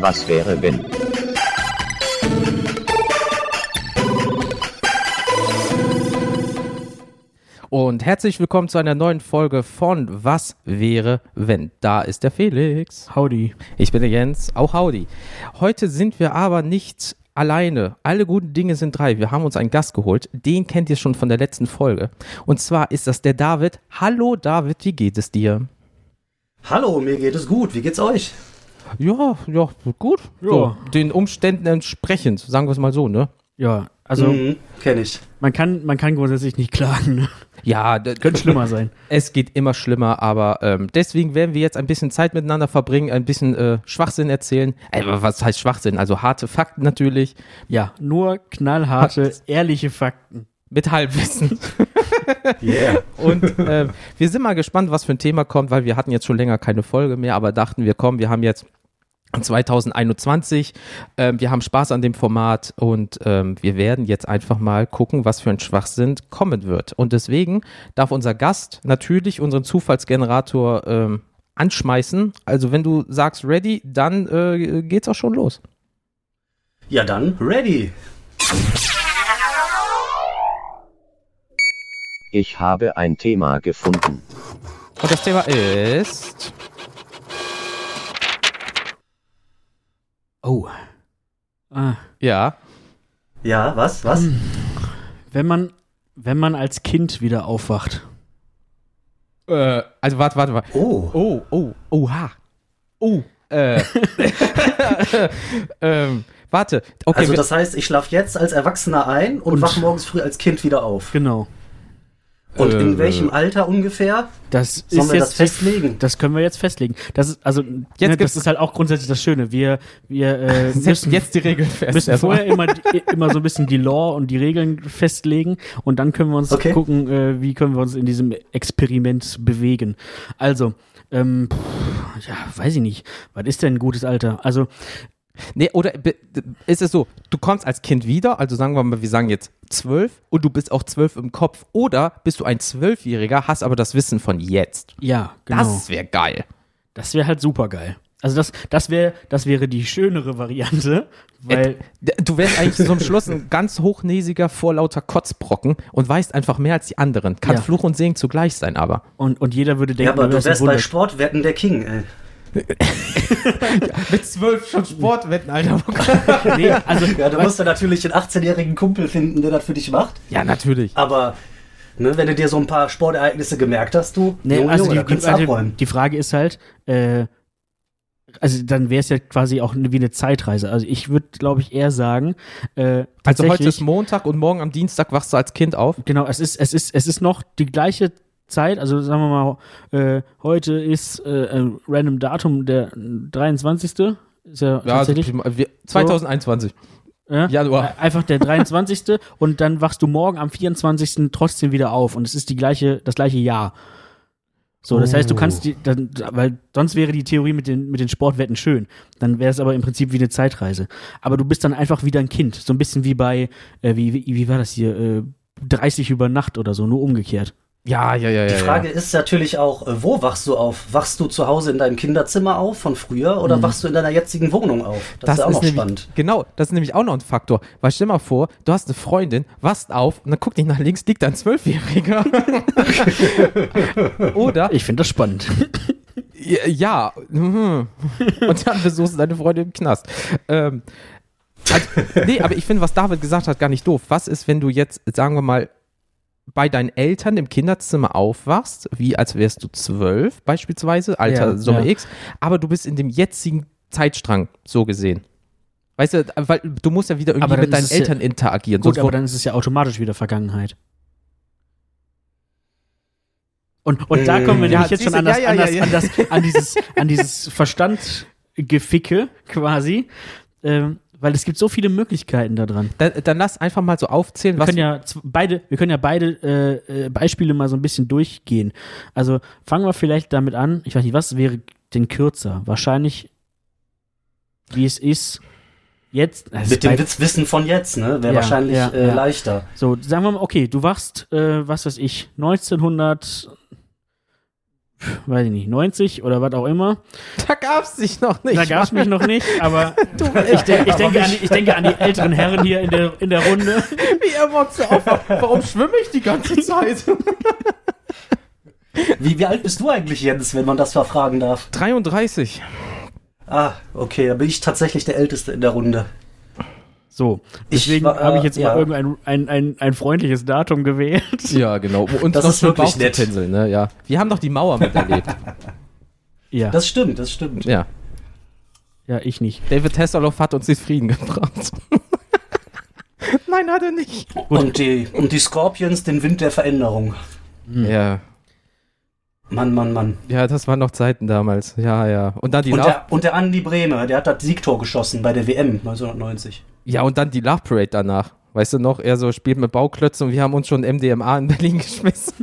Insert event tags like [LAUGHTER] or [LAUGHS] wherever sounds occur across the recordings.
Was wäre wenn? Und herzlich willkommen zu einer neuen Folge von Was wäre wenn? Da ist der Felix. Howdy. Ich bin der Jens, auch Howdy. Heute sind wir aber nicht alleine. Alle guten Dinge sind drei. Wir haben uns einen Gast geholt. Den kennt ihr schon von der letzten Folge. Und zwar ist das der David. Hallo David, wie geht es dir? Hallo, mir geht es gut. Wie geht's euch? Ja, ja, gut. Ja. So, den Umständen entsprechend, sagen wir es mal so, ne? Ja, also mhm, kenne ich. man, kann, man kann grundsätzlich nicht klagen. Ne? Ja, Könnte schlimmer sein. Es geht immer schlimmer, aber ähm, deswegen werden wir jetzt ein bisschen Zeit miteinander verbringen, ein bisschen äh, Schwachsinn erzählen. Äh, was heißt Schwachsinn? Also harte Fakten natürlich, Ja, nur knallharte, ehrliche Fakten. mit Halbwissen. [LAUGHS] Yeah. Und ähm, wir sind mal gespannt, was für ein Thema kommt, weil wir hatten jetzt schon länger keine Folge mehr, aber dachten wir, komm, wir haben jetzt 2021, ähm, wir haben Spaß an dem Format und ähm, wir werden jetzt einfach mal gucken, was für ein Schwachsinn kommen wird. Und deswegen darf unser Gast natürlich unseren Zufallsgenerator ähm, anschmeißen. Also wenn du sagst ready, dann äh, geht's auch schon los. Ja, dann ready. Ich habe ein Thema gefunden. Und das Thema ist Oh. Ah, ja, Ja, was? Was? wenn man, wenn man als Kind wieder aufwacht. äh, also warte, warte, warte. Oh. Oh, oh, oha. Oh, äh. [LAUGHS] ähm, warte, okay. also das heißt, ich schlafe jetzt als Erwachsener ein und, Und- wach morgens früh als Kind wieder auf. Genau. Und Äh, in welchem Alter ungefähr? Das Sollen ist wir jetzt das festlegen? Das können wir jetzt festlegen. Das ist also ne, gibt's- das ist halt auch grundsätzlich das Schöne. Wir wir äh, müssen jetzt die Regeln fest. müssen erstmal. vorher immer die, immer so ein bisschen die Law und die Regeln festlegen und dann können wir uns Okay. gucken, äh, wie können wir uns in diesem Experiment bewegen. Also ähm, pff, ja, weiß ich nicht. Was ist denn ein gutes Alter? Also Nee, oder ist es so, du kommst als Kind wieder, also sagen wir mal, wir sagen jetzt zwölf und du bist auch zwölf im Kopf, oder bist du ein Zwölfjähriger, hast aber das Wissen von jetzt. ja, genau. Das wäre geil. Das wäre halt super geil. Also das, das wäre, das wäre die schönere Variante, weil D- Du wärst eigentlich zum Schluss ein ganz hochnäsiger, vorlauter Kotzbrocken und weißt einfach mehr als die anderen. Kann Ja. Fluch und Segen zugleich sein, aber. und, und jeder würde denken, Ja, aber du wärst ein wärst bei Sportwetten der King, ey. [LAUGHS] Mit zwölf schon Sportwetten, Alter. [LAUGHS] nee, also Ja, du musst ja natürlich einen 18-jährigen Kumpel finden, der das für dich macht. ja, natürlich. Aber ne, wenn du dir so ein paar Sportereignisse gemerkt hast, du, Nee, Junge, also die, die, kannst du also abräumen. die Frage ist halt, äh, also dann wäre es ja quasi auch wie eine Zeitreise. Also ich würde, glaube ich, eher sagen, äh, Also heute ist Montag und morgen am Dienstag wachst du als Kind auf. genau, es ist, es ist, es ist noch die gleiche Zeit, also sagen wir mal, äh, heute ist äh, ein random Datum der 23. Ist ja, Ja, also tatsächlich. wir, 2021. ja? Januar. Äh, Einfach der 23. und dann wachst du morgen am 24. trotzdem wieder auf und es ist die gleiche, das gleiche Jahr. So, das heißt, du kannst die, dann, weil sonst wäre die Theorie mit den, mit den Sportwetten schön. Dann wäre es aber im Prinzip wie eine Zeitreise. Aber du bist dann einfach wieder ein Kind. So ein bisschen wie bei, äh, wie, wie, wie war das hier, äh, 30 über Nacht oder so, nur umgekehrt. Ja, ja, ja, ja. Die Frage ist natürlich auch, äh, wo wachst du auf? Wachst du zu Hause in deinem Kinderzimmer auf von früher oder wachst du in deiner jetzigen Wohnung auf? Das, ist ja auch noch nämlich, spannend. Genau, das ist nämlich auch noch ein Faktor. Weil stell mal vor, du hast eine Freundin, wachst auf und dann guck dich nach links, liegt da ein Zwölfjähriger. [LAUGHS] Oder, Ich finde das spannend. ja, ja, mhm. und dann besuchst du deine Freundin im Knast. Ähm, also, nee, aber ich finde, was David gesagt hat, gar nicht doof. Was ist, wenn du jetzt, sagen wir mal, bei deinen Eltern im Kinderzimmer aufwachst, wie als wärst du zwölf beispielsweise, Alter Ja, Summe ja. X, aber du bist in dem jetzigen Zeitstrang so gesehen. Weißt du, weil du musst ja wieder irgendwie mit deinen es ja- Eltern interagieren. Gut, aber dann ist es ja automatisch wieder Vergangenheit. Und, und da Mm. kommen wir Ja, nämlich jetzt schon an, das, ja, an, ja, das, ja, an, das, an dieses, an dieses [LAUGHS] Verstandgeficke quasi. Ähm, weil es gibt so viele Möglichkeiten da dran. dann, dann lass einfach mal so aufzählen, Wir was können ja beide, wir können ja beide äh, äh, Beispiele mal so ein bisschen durchgehen. Also fangen wir vielleicht damit an. Ich weiß nicht, was wäre denn kürzer? Wahrscheinlich, wie es ist jetzt. also Mit dem Witz Wissen von jetzt, ne? Wäre Ja, wahrscheinlich ja, äh, ja. leichter. So, sagen wir mal, okay, du wachst, äh, was weiß ich, 1900, weiß ich nicht, 90 oder was auch immer. Da gab's dich noch nicht. Da gab es mich noch nicht, aber [LAUGHS] ich, de ich, denke an die, ich denke an die älteren Herren hier in der, in der Runde. [LAUGHS] Wie er morgens aufwacht. Warum schwimme ich die ganze Zeit? [LAUGHS] Wie, wie alt bist du eigentlich, Jens, wenn man das verfragen darf? 33. Ah, okay, da bin ich tatsächlich der Älteste in der Runde. So, deswegen äh, habe ich jetzt ja. mal irgendein ein, ein, ein freundliches Datum gewählt. Ja, genau. [LAUGHS] Und Das ist wirklich nett. pinseln, ne? Ja. Wir haben doch die Mauer miterlebt. [LAUGHS] Ja, Das stimmt, das stimmt. ja. ja, ich nicht. David Hasselhoff hat uns den Frieden gebracht. [LAUGHS] Nein, hat er nicht. Und die, und die Scorpions den Wind der Veränderung. Ja. Mann, Mann, Mann. Ja, das waren noch Zeiten damals. Ja, ja. Und dann die Und der, und der Andi Brehme, der hat das Siegtor geschossen bei der WM 1990. ja, und dann die Love Parade danach. Weißt du noch, er so spielt mit Bauklötzen und wir haben uns schon MDMA in Berlin [LAUGHS] geschmissen.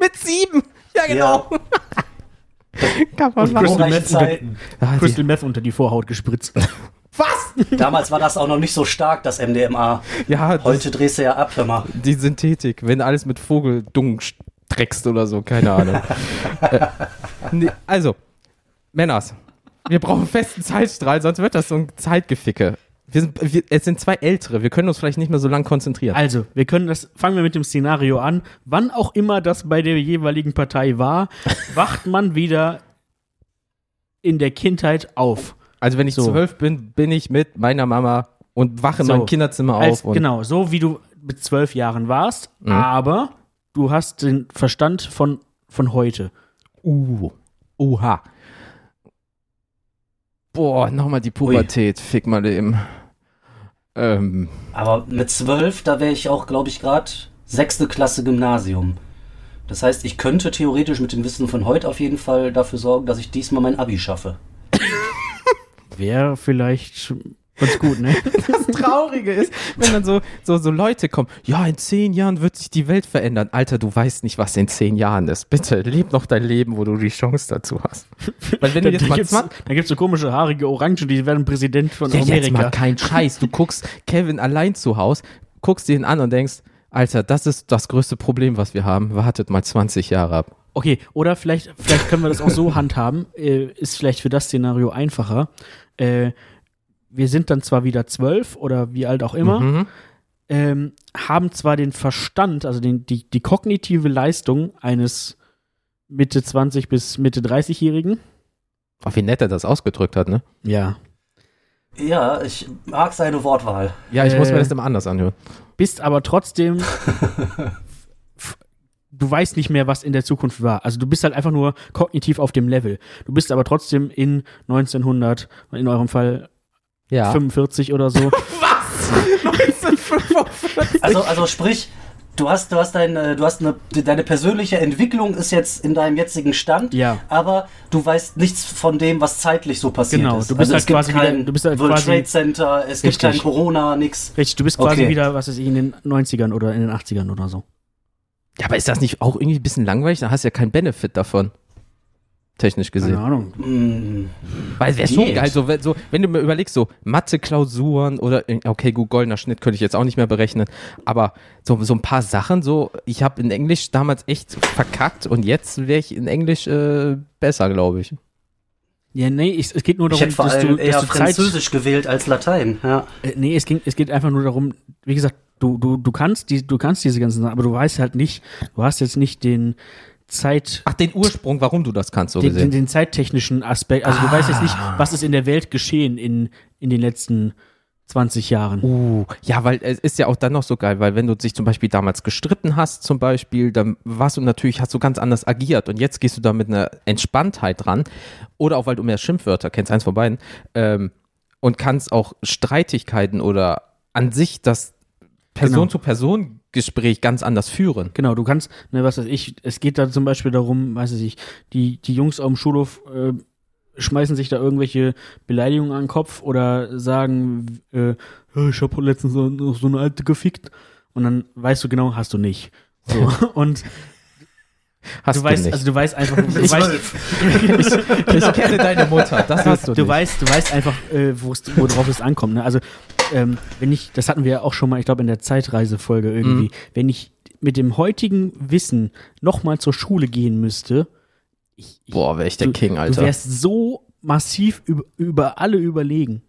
mit sieben. Ja, genau. [LAUGHS] Kann man Und machen. Crystal Meth unter-. Ah, die- Crystal Meth unter die Vorhaut gespritzt. [LAUGHS] Was? Damals war das auch noch nicht so stark, das MDMA. Ja, das, Heute drehst du ja ab, hör mal. die Synthetik, wenn du alles mit Vogeldung streckst oder so, keine Ahnung. äh, nee, also, Männers, wir brauchen festen Zeitstrahl, sonst wird das so ein Zeitgeficke. Wir sind, wir, es sind zwei Ältere, wir können uns vielleicht nicht mehr so lang konzentrieren. Also, wir können das, fangen wir mit dem Szenario an. Wann auch immer das bei der jeweiligen Partei war, [LAUGHS] wacht man wieder in der Kindheit auf. Also, wenn ich So. zwölf bin, bin ich mit meiner Mama und wache in So. meinem Kinderzimmer Als, auf. Und, genau, so wie du mit zwölf Jahren warst, Mhm. aber du hast den Verstand von, von heute. Uh, uha. Boah, nochmal die Pubertät, fick mal eben. Ähm, Aber mit zwölf, da wäre ich auch, glaube ich, gerade sechste Klasse Gymnasium. Das heißt, ich könnte theoretisch mit dem Wissen von heute auf jeden Fall dafür sorgen, dass ich diesmal mein Abi schaffe. Wäre vielleicht ganz gut, ne? [LAUGHS] das Traurige ist, wenn dann so, so, so Leute kommen, ja, in zehn Jahren wird sich die Welt verändern. Alter, du weißt nicht, was in zehn Jahren ist. Bitte, leb noch dein Leben, wo du die Chance dazu hast. Weil wenn du Da, jetzt da mal gibt's, 20 da gibt's so komische, haarige Orangen, die werden Präsident von ja, jetzt mal Amerika. kein Scheiß. Du guckst Kevin allein zu Hause, guckst ihn an und denkst, Alter, das ist das größte Problem, was wir haben. Wartet mal 20 Jahre ab. Okay, oder vielleicht, vielleicht können wir das auch so [LAUGHS] handhaben, äh, ist vielleicht für das Szenario einfacher. Äh, wir sind dann zwar wieder zwölf oder wie alt auch immer, Mhm. ähm, haben zwar den Verstand, also den, die, die kognitive Leistung eines Mitte 20 bis Mitte 30-Jährigen. Ach, wie nett er das ausgedrückt hat, ne? Ja. Ja, ich mag seine Wortwahl. Ja, ich muss mir Äh, das immer anders anhören. Bist aber trotzdem. [LAUGHS] du weißt nicht mehr, was in der Zukunft war. Also du bist halt einfach nur kognitiv auf dem Level. Du bist aber trotzdem in 1900, in eurem Fall Ja. 45 oder so. [LAUGHS] Also, also sprich, du hast, du hast, deine, du hast eine, deine persönliche Entwicklung ist jetzt in deinem jetzigen Stand, Ja. aber du weißt nichts von dem, was zeitlich so passiert Genau, ist. du bist also halt es gibt quasi kein wieder- du bist halt World quasi- Trade Center, es gibt Richtig. kein Corona, nix. Richtig, du bist quasi Okay. wieder, was weiß ich, in den 90ern oder in den 80ern oder so. ja, aber ist das nicht auch irgendwie ein bisschen langweilig? Da hast du ja keinen Benefit davon. Technisch gesehen. Keine Ahnung. Hm, Weil wäre schon geil, so, wenn- so, wenn du mir überlegst, so Mathe-Klausuren oder, okay, gut, goldener Schnitt könnte ich jetzt auch nicht mehr berechnen, aber so, so ein paar Sachen, so, ich habe in Englisch damals echt verkackt und jetzt wäre ich in Englisch äh, besser, glaube ich. Ja, nee, ich, es geht nur ich darum, hätte vor dass du, allem eher dass du Zeit, Französisch gewählt als Latein. Ja. Äh, nee, es, ging, es geht einfach nur darum, wie gesagt, du, du, du kannst die, du kannst diese ganzen Sachen, aber du weißt halt nicht, du hast jetzt nicht den Zeit, Ach, den Ursprung, warum du das kannst, so den, den, gesehen. den zeittechnischen Aspekt. Also du weißt jetzt nicht, Ah. was ist in der Welt geschehen in, in den letzten 20 Jahren. Uh, ja, weil es ist ja auch dann noch so geil, weil wenn du dich zum Beispiel damals gestritten hast, zum Beispiel, dann warst du natürlich, hast du ganz anders agiert und jetzt gehst du da mit einer Entspanntheit dran oder auch weil du mehr Schimpfwörter kennst, eins von beiden, ähm, und kannst auch Streitigkeiten oder an sich das Person-zu-Person-Gespräch ganz anders führen. Genau, du kannst, ne, was weiß ich, es geht da zum Beispiel darum, weiß ich, die, die Jungs auf dem Schulhof äh, schmeißen sich da irgendwelche Beleidigungen an den Kopf oder sagen, äh, ich habe letztens so, noch so eine alte gefickt und dann weißt du genau, hast du nicht. So. [LAUGHS] Und Hast du du, weißt, nicht. also du weißt einfach, [LAUGHS] du weißt, [LAUGHS] ich kenne deine Mutter, das hast du, du nicht. weißt, du weißt einfach, äh, worauf es ankommt. Ne? Also, ähm, wenn ich, das hatten wir ja auch schon mal, ich glaube, in der Zeitreisefolge irgendwie, Mhm. wenn ich mit dem heutigen Wissen nochmal zur Schule gehen müsste, Ich, ich, Boah, wäre ich der du, King, Du Alter. wärst so massiv über, über alle überlegen.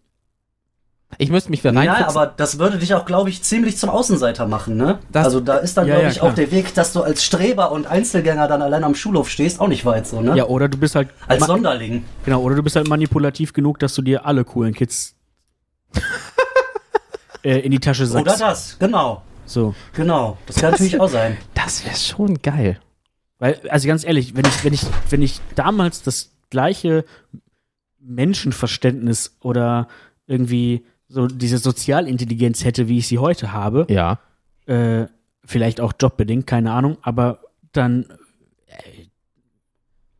Ich müsste mich wieder Ja, reinfuchsen. aber das würde dich auch, glaube ich, ziemlich zum Außenseiter machen, ne? Das- also da ist dann, Ja, glaube ja, ich, klar. auch der Weg, dass du als Streber und Einzelgänger dann allein am Schulhof stehst, auch nicht weit so, ne? Ja, oder du bist halt Als Sonderling. genau, oder du bist halt manipulativ genug, dass du dir alle coolen Kids [LAUGHS] äh, in die Tasche sagst. Oder das, genau. So. Genau. Das kann natürlich auch sein. Das wäre schon geil. Weil, also ganz ehrlich, wenn ich, wenn ich, wenn ich damals das gleiche Menschenverständnis oder irgendwie so diese Sozialintelligenz hätte, wie ich sie heute habe, Ja. äh, vielleicht auch jobbedingt, keine Ahnung, aber dann äh,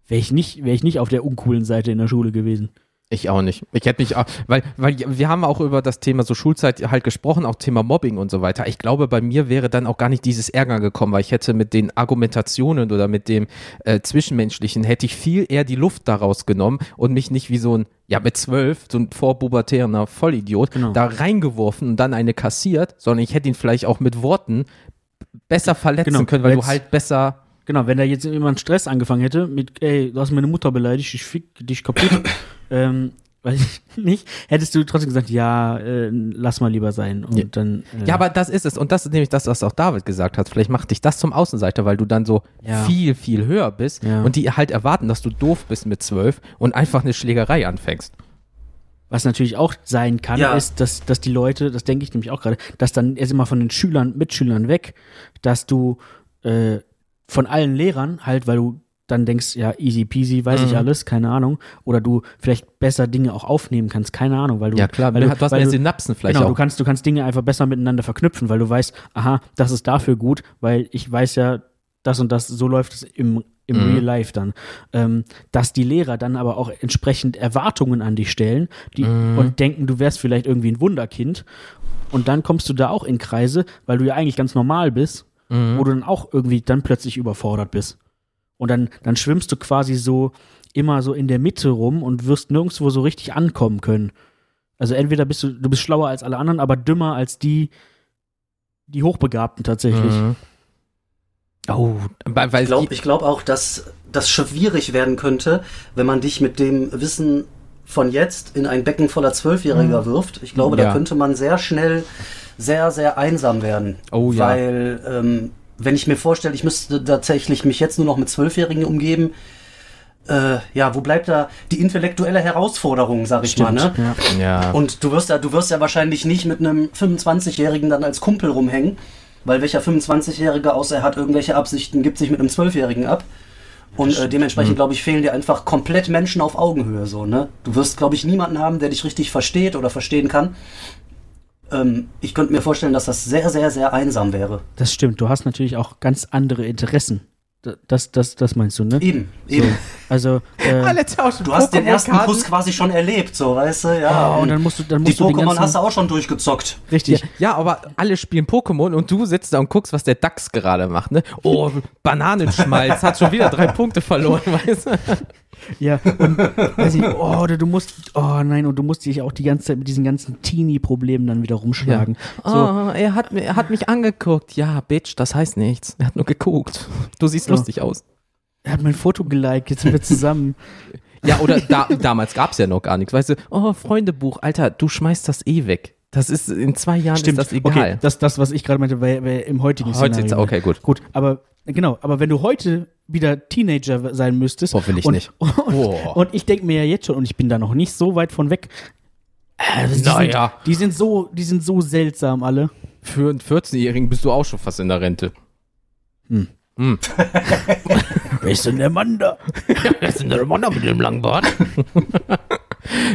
wäre ich nicht, wäre ich nicht auf der uncoolen Seite in der Schule gewesen. Ich auch nicht. Ich hätte mich auch, weil, weil wir haben auch über das Thema so Schulzeit halt gesprochen, auch Thema Mobbing und so weiter. Ich glaube, bei mir wäre dann auch gar nicht dieses Ärger gekommen, weil ich hätte mit den Argumentationen oder mit dem äh, Zwischenmenschlichen hätte ich viel eher die Luft daraus genommen und mich nicht wie so ein, ja mit zwölf, so ein vorpubertärer Vollidiot, Genau. da reingeworfen und dann eine kassiert, sondern ich hätte ihn vielleicht auch mit Worten besser verletzen Genau, können, weil du jetzt- halt besser Genau, wenn da jetzt jemand Stress angefangen hätte mit, ey, du hast meine Mutter beleidigt, ich fick dich kaputt, [COUGHS] ähm, weiß ich nicht, hättest du trotzdem gesagt, ja, äh, lass mal lieber sein. Und Ja. dann. Äh, Ja, aber das ist es. Und das ist nämlich das, was auch David gesagt hat. Vielleicht macht dich das zum Außenseiter, weil du dann so Ja. viel, viel höher bist Ja. und die halt erwarten, dass du doof bist mit zwölf und einfach eine Schlägerei anfängst. Was natürlich auch sein kann, Ja. ist, dass, dass die Leute, das denke ich nämlich auch gerade, dass dann erst immer von den Schülern, Mitschülern weg, dass du äh, von allen Lehrern halt, weil du dann denkst, ja, easy peasy, weiß ich Mhm. alles, keine Ahnung, oder du vielleicht besser Dinge auch aufnehmen kannst, keine Ahnung, weil du Ja, klar, weil du, du hast weil mehr du, Synapsen vielleicht genau, auch. du kannst, du kannst Dinge einfach besser miteinander verknüpfen, weil du weißt, aha, das ist dafür gut, weil ich weiß ja, das und das, so läuft es im, im Mhm. Real Life dann. Ähm, dass die Lehrer dann aber auch entsprechend Erwartungen an dich stellen die, Mhm. und denken, du wärst vielleicht irgendwie ein Wunderkind. Und dann kommst du da auch in Kreise, weil du ja eigentlich ganz normal bist, Mhm. wo du dann auch irgendwie dann plötzlich überfordert bist. Und dann, dann schwimmst du quasi so immer so in der Mitte rum und wirst nirgendwo so richtig ankommen können. Also entweder bist du, du bist schlauer als alle anderen, aber dümmer als die, die Hochbegabten tatsächlich. Mhm. Oh, weil, Ich glaube ich glaub auch, dass das schwierig werden könnte, wenn man dich mit dem Wissen von jetzt in ein Becken voller Zwölfjähriger wirft. Ich glaube, Mhm. Ja. da könnte man sehr schnell sehr, sehr einsam werden. Oh ja. Weil, ähm, wenn ich mir vorstelle, ich müsste tatsächlich mich jetzt nur noch mit Zwölfjährigen umgeben, äh, ja, wo bleibt da die intellektuelle Herausforderung, sag ich mal, ne? Ja. ja. Und du wirst ja, du wirst ja wahrscheinlich nicht mit einem 25-Jährigen dann als Kumpel rumhängen, weil welcher 25-Jährige, außer er hat irgendwelche Absichten, gibt sich mit einem 12-Jährigen ab. Und äh, dementsprechend, glaube ich, fehlen dir einfach komplett Menschen auf Augenhöhe, so, ne? Du wirst, glaube ich, niemanden haben, der dich richtig versteht oder verstehen kann. Ähm, ich könnte mir vorstellen, dass das sehr, sehr, sehr einsam wäre. Das stimmt. Du hast natürlich auch ganz andere Interessen. Das, das, das meinst du, ne? Eben, eben. Also, [LAUGHS] äh, Alle tauschen Du hast den ersten. Kuss quasi schon erlebt, so, weißt du? Ja, oh, und dann musst du, dann die musst du den Pokémon hast du auch schon durchgezockt. richtig. Ja, ja, aber alle spielen Pokémon und du sitzt da und guckst, was der Dachs gerade macht, ne? Oh, Bananenschmalz hat schon wieder drei Punkte verloren, [LAUGHS] weißt du? Ja, und weiß ich, oh, oder du musst, oh nein, und du musst dich auch die ganze Zeit mit diesen ganzen Teenie-Problemen dann wieder rumschlagen. So, Oh, er hat, er hat mich angeguckt. Ja, Bitch, das heißt nichts. Er hat nur geguckt. Du siehst So. lustig aus. er hat mein Foto geliked, jetzt sind wir zusammen. Ja, oder da, damals gab's ja noch gar nichts. Weißt du, oh, Freundebuch, Alter, du schmeißt das eh weg. Das ist, in zwei Jahren ist das egal. Okay, das, das, was ich gerade meinte, wäre wär im heutigen Heute Szenario. ist okay, gut. Gut, aber genau, aber wenn du heute wieder Teenager sein müsstest. Boah, will ich und, nicht. [LAUGHS] Und, Boah. und ich denke mir ja jetzt schon, und ich bin da noch nicht so weit von weg. Äh, die, Naja. sind, die sind so, die sind so seltsam alle. Für einen 14-Jährigen bist du auch schon fast in der Rente. Hm. Hm. [LAUGHS] Wer ist denn der Mann da? [LAUGHS] Wer ist denn der Mann da mit dem langen Bart?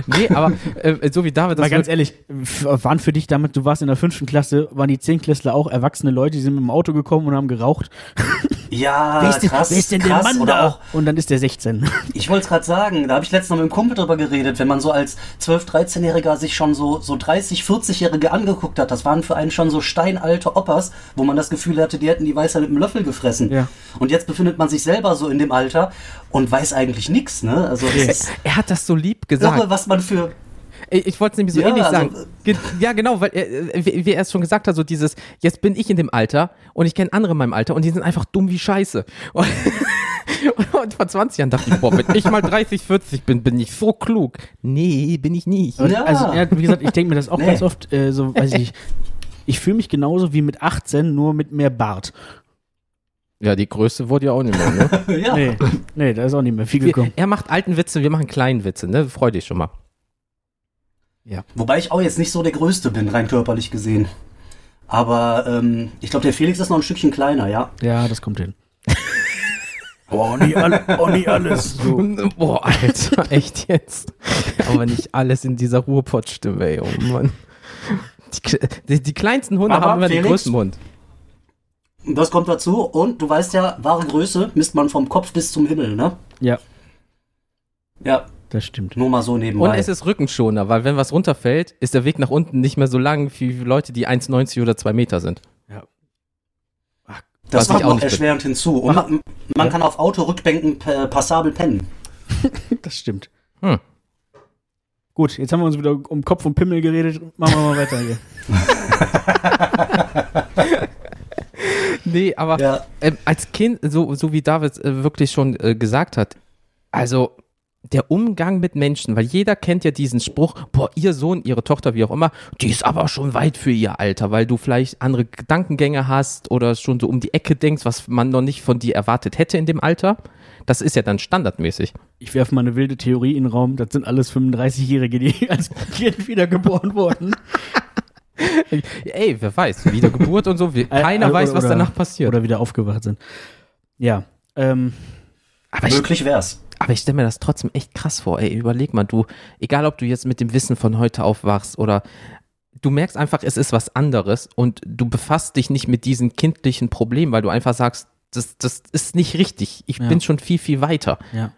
Nee, aber äh, so wie David das Mal ganz ehrlich, waren für dich damit, du warst in der fünften Klasse, waren die Zehnklässler auch erwachsene Leute, die sind mit dem Auto gekommen und haben geraucht? [LAUGHS] Ja, wer, ist denn, krass, wer ist denn der krass. Mann Oder da? auch, Und dann ist der 16. [LAUGHS] ich wollte es gerade sagen, da habe ich letztens noch mit einem Kumpel drüber geredet, wenn man so als 12-, 13-Jähriger sich schon so, so 30-, 40-Jährige angeguckt hat, das waren für einen schon so steinalte Oppers, wo man das Gefühl hatte, die hätten die Weisheit mit einem Löffel gefressen. Ja. Und jetzt befindet man sich selber so in dem Alter und weiß eigentlich nichts, ne? Also ist Er hat das so lieb gesagt. irre, was man für Ich, wollte es nämlich so Ja, ähnlich also, sagen. Ge ja, genau, weil äh, wie, wie er es schon gesagt hat, so dieses, jetzt bin ich in dem Alter und ich kenne andere in meinem Alter und die sind einfach dumm wie Scheiße. [LAUGHS] Und Und vor 20 Jahren dachte ich, boah, wenn ich mal 30, 40 bin, bin ich so klug. Nee, bin ich nicht. Ja. Also, ja, wie gesagt, ich denke mir das auch Nee. ganz oft, äh, so, weiß ich nicht. Ich fühle mich genauso wie mit 18, nur mit mehr Bart. Ja, die Größe wurde ja auch nicht mehr, ne? [LAUGHS] ja. Nee, nee, da ist auch nicht mehr viel Wir, gekommen. er macht alten Witze, wir machen kleinen Witze, ne? Freu dich schon mal. Wobei ich auch jetzt nicht so der Größte bin, rein körperlich gesehen. Aber ähm, ich glaube, der Felix ist noch ein Stückchen kleiner, ja. Ja, das kommt hin. [LAUGHS] oh, nie, all, oh, nie alles. [LAUGHS] So. Boah, Alter, echt jetzt. Aber nicht alles in dieser Ruhrpott-Stimme, ey, oh Mann. Die, die, die kleinsten Hunde Aber haben immer den Felix? größten Mund. Das kommt dazu. Und du weißt ja, wahre Größe misst man vom Kopf bis zum Himmel, ne? Ja, Ja, das stimmt. nur mal so nebenbei. Und es ist Rückenschoner, weil wenn was runterfällt, ist der Weg nach unten nicht mehr so lang wie Leute, die 1,90 oder 2 Meter sind. das was ich kommt auch noch nicht bin. erschwerend hinzu. Und man, man kann auf Autorückbänken pa- passabel pennen. [LAUGHS] Das stimmt. Hm. Gut, jetzt haben wir uns wieder um Kopf und Pimmel geredet. Machen wir mal weiter hier. [LAUGHS] Nee, aber Ja. ähm, als Kind, so, so wie David äh, wirklich schon äh, gesagt hat, also der Umgang mit Menschen, weil jeder kennt ja diesen Spruch, boah, ihr Sohn, ihre Tochter, wie auch immer, die ist aber schon weit für ihr Alter, weil du vielleicht andere Gedankengänge hast oder schon so um die Ecke denkst, was man noch nicht von dir erwartet hätte in dem Alter. Das ist ja dann standardmäßig. Ich werfe mal eine wilde Theorie in den Raum. Das sind alles 35-Jährige, die [LAUGHS] als Kind wiedergeboren wurden. [LAUGHS] Ey, wer weiß, Wiedergeburt und so, wir, [LAUGHS] keiner Äh, weiß, oder- was oder- danach passiert. Oder wieder aufgewacht sind. Ja. Ähm, aber ich, Möglich wär's. Aber ich stelle mir das trotzdem echt krass vor. Ey, überleg mal, du, egal ob du jetzt mit dem Wissen von heute aufwachst oder du merkst einfach, es ist was anderes und du befasst dich nicht mit diesen kindlichen Problemen, weil du einfach sagst, das, das ist nicht richtig. Ich Ja. bin schon viel, viel weiter. Ja.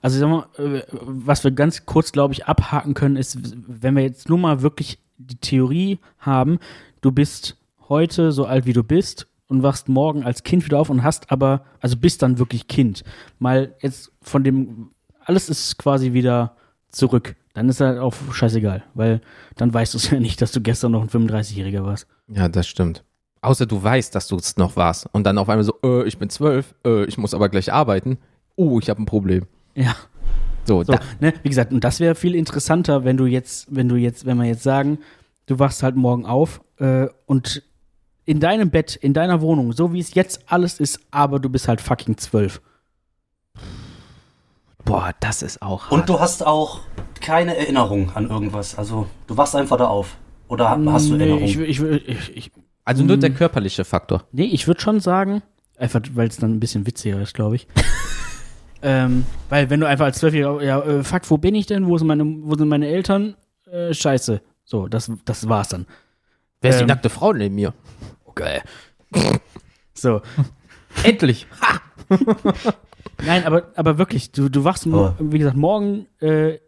Also sag mal, äh, was wir ganz kurz, glaube ich, abhaken können, ist, wenn wir jetzt nur mal wirklich die Theorie haben, du bist heute so alt wie du bist und wachst morgen als Kind wieder auf und hast aber, also bist dann wirklich Kind. Mal jetzt von dem, alles ist quasi wieder zurück. Dann ist halt auch scheißegal, weil dann weißt du es [LAUGHS] ja nicht, dass du gestern noch ein 35-Jähriger warst. Ja, das stimmt. Außer du weißt, dass du es noch warst und dann auf einmal so, äh, ich bin zwölf, äh, ich muss aber gleich arbeiten. Oh, ich habe ein Problem. Ja. So, So, ne, wie gesagt, und das wäre viel interessanter, wenn du jetzt, wenn du jetzt, wenn wir jetzt sagen, du wachst halt morgen auf äh, und in deinem Bett, in deiner Wohnung, so wie es jetzt alles ist, aber du bist halt fucking zwölf. boah, das ist auch hart. Und du hast auch keine Erinnerung an irgendwas. Also du wachst einfach da auf. Oder hast du nee, Erinnerung? ich, ich, ich, ich, also nur der körperliche Faktor. nee, ich würde schon sagen, einfach, weil es dann ein bisschen witziger ist, glaube ich. [LAUGHS] ähm, weil wenn du einfach als Zwölfjähriger, ja, äh, fuck, wo bin ich denn? Wo sind meine, wo sind meine Eltern? Äh, scheiße. So, das, das war's dann. Wer ist die Ähm. nackte Frau neben mir? Okay. [LAUGHS] so. Endlich. [LAUGHS] Nein, aber, aber wirklich, du, du wachst, Oh. wie gesagt, morgen äh,